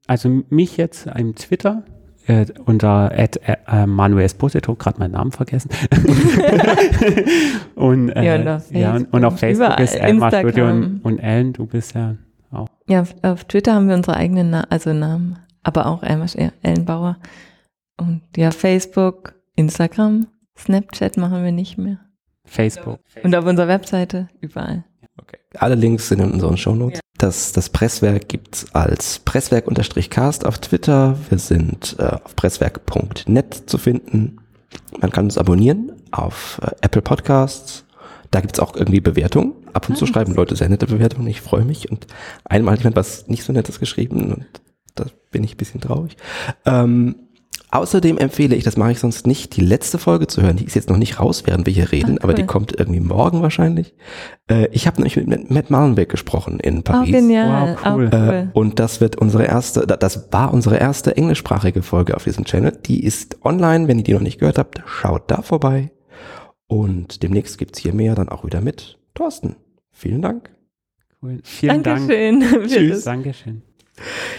Also mich jetzt im Twitter äh, unter at, äh, Manuel Esposito, gerade meinen Namen vergessen. [LAUGHS] und, äh, Ja, und auf ja, und, und auf Facebook, ist Elmar Studio und, und Ellen, du bist ja auch. Ja, auf, auf Twitter haben wir unsere eigenen Na also Namen, aber auch Elmar, Ellen Bauer. Und ja, Facebook, Instagram, Snapchat machen wir nicht mehr. Facebook. Und auf unserer Webseite überall. Okay. Alle Links sind in unseren Shownotes. Das, das Presswerk gibt's als Presswerk-Cast auf Twitter. Wir sind äh, auf presswerk.net zu finden. Man kann uns abonnieren auf äh, Apple Podcasts. Da gibt's auch irgendwie Bewertungen. Ab und zu Ah. schreiben Leute sehr nette Bewertungen. Ich freue mich. Und einmal hat jemand was nicht so Nettes geschrieben und da bin ich ein bisschen traurig. Ähm, außerdem empfehle ich, das mache ich sonst nicht, die letzte Folge zu hören. Die ist jetzt noch nicht raus, während wir hier reden, Ah, aber die cool. kommt irgendwie morgen wahrscheinlich. Äh, ich habe nämlich mit Matt Malenbeck gesprochen in Oh, Paris. genial. Wow, cool. Auch Äh, cool. und das wird unsere erste, da- das war unsere erste englischsprachige Folge auf diesem Channel. Die ist online, wenn ihr die noch nicht gehört habt, schaut da vorbei. Und demnächst gibt's hier mehr dann auch wieder mit Thorsten. Vielen Dank. Cool. Vielen Dankeschön. [LAUGHS] Dank. Tschüss. Dankeschön.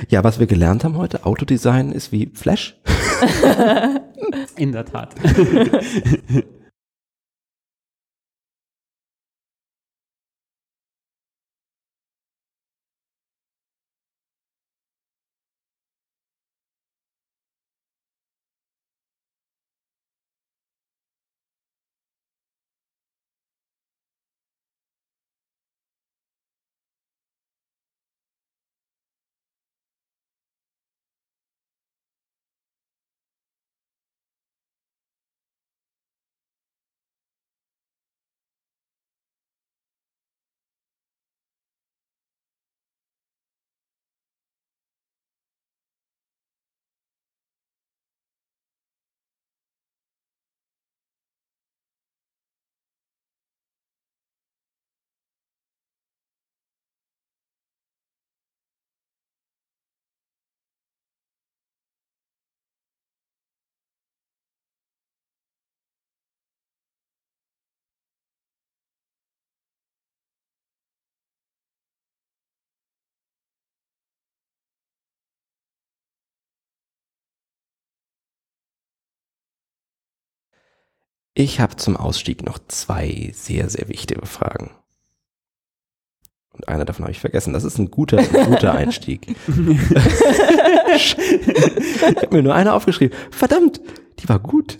Ja, was wir gelernt haben heute, Autodesign ist wie Flash. [LAUGHS] In der Tat. [LAUGHS] Ich habe zum Ausstieg noch zwei sehr, sehr wichtige Fragen. Und eine davon habe ich vergessen. Das ist ein guter, ein guter [LAUGHS] Einstieg. ich habe mir nur eine aufgeschrieben. Verdammt, die war gut.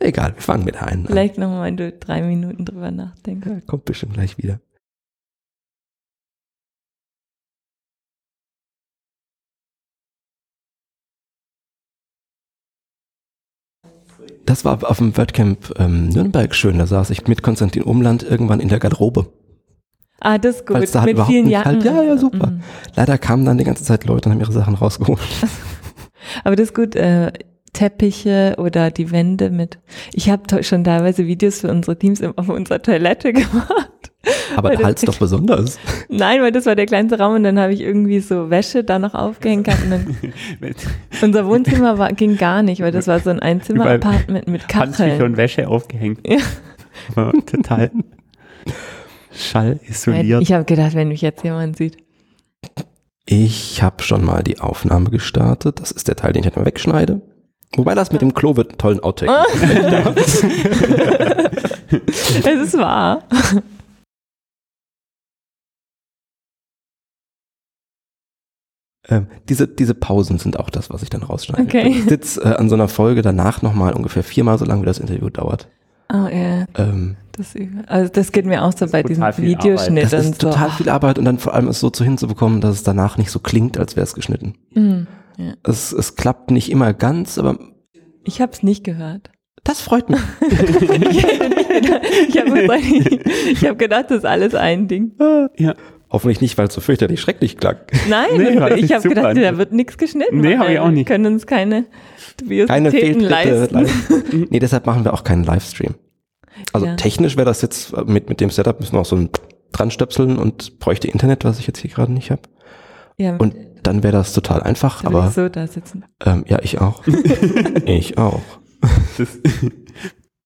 Egal, wir fangen mit der einen an. Vielleicht nochmal, wenn du drei Minuten drüber nachdenkst. Ja, kommt bestimmt gleich wieder. Das war auf dem WordCamp ähm, Nürnberg schön. Da saß ich mit Konstantin Umland irgendwann in der Garderobe. Ah, das ist gut. Weil's da halt Mit überhaupt vielen nicht Jacken. halt- ja, ja, super. Mhm. Leider kamen dann die ganze Zeit Leute und haben ihre Sachen rausgeholt. [LAUGHS] Aber das ist gut. Äh, Teppiche oder die Wände mit. Ich habe schon teilweise Videos für unsere Teams auf unserer Toilette [LAUGHS] gemacht. Aber der Hals doch besonders. [LAUGHS] Nein, weil das war der kleinste Raum und dann habe ich irgendwie so Wäsche da noch aufgehängt gehabt und dann [LAUGHS] unser Wohnzimmer war, ging gar nicht, weil das war so ein Einzimmer-Apartment mit Handtücher Kacheln. und Wäsche aufgehängt. Ja. Aber total Schall isoliert. Ich habe gedacht, wenn mich jetzt jemand sieht. Ich habe schon mal die Aufnahme gestartet. Das ist der Teil, den ich mal wegschneide. Wobei das mit dem Klo wird einen tollen Outtake. Ah. [LAUGHS] es ist wahr. Ähm, diese, diese Pausen sind auch das, was ich dann rausschneide. Okay. Ich sitze äh, an so einer Folge danach nochmal ungefähr viermal so lange, wie das Interview dauert. Oh, ja. Ähm, Das, also das geht mir auch so bei diesem Videoschnitt das ist so. total viel Arbeit und dann vor allem es so zu hinzubekommen, dass es danach nicht so klingt, als wäre es geschnitten. Mhm. Ja. Es, es klappt nicht immer ganz, aber Ich habe es nicht gehört. das freut mich. ich habe hab gedacht, das ist alles ein Ding. Ja. Hoffentlich nicht, weil es so fürchterlich schrecklich klang. Nein, Nee, ich habe gedacht, da wird nichts geschnitten. Nee, weil hab ich auch nicht. Wir können uns keine Keine leisten. Live. nee, deshalb machen wir auch keinen Livestream. Also Ja. technisch wäre das jetzt mit, mit dem Setup müssen wir auch so ein dran stöpseln und bräuchte Internet, was ich jetzt hier gerade nicht habe. Ja, Und dann wäre das total einfach, da würde aber ich so da sitzen. ähm, ja, ich auch. [LAUGHS] ich auch. Das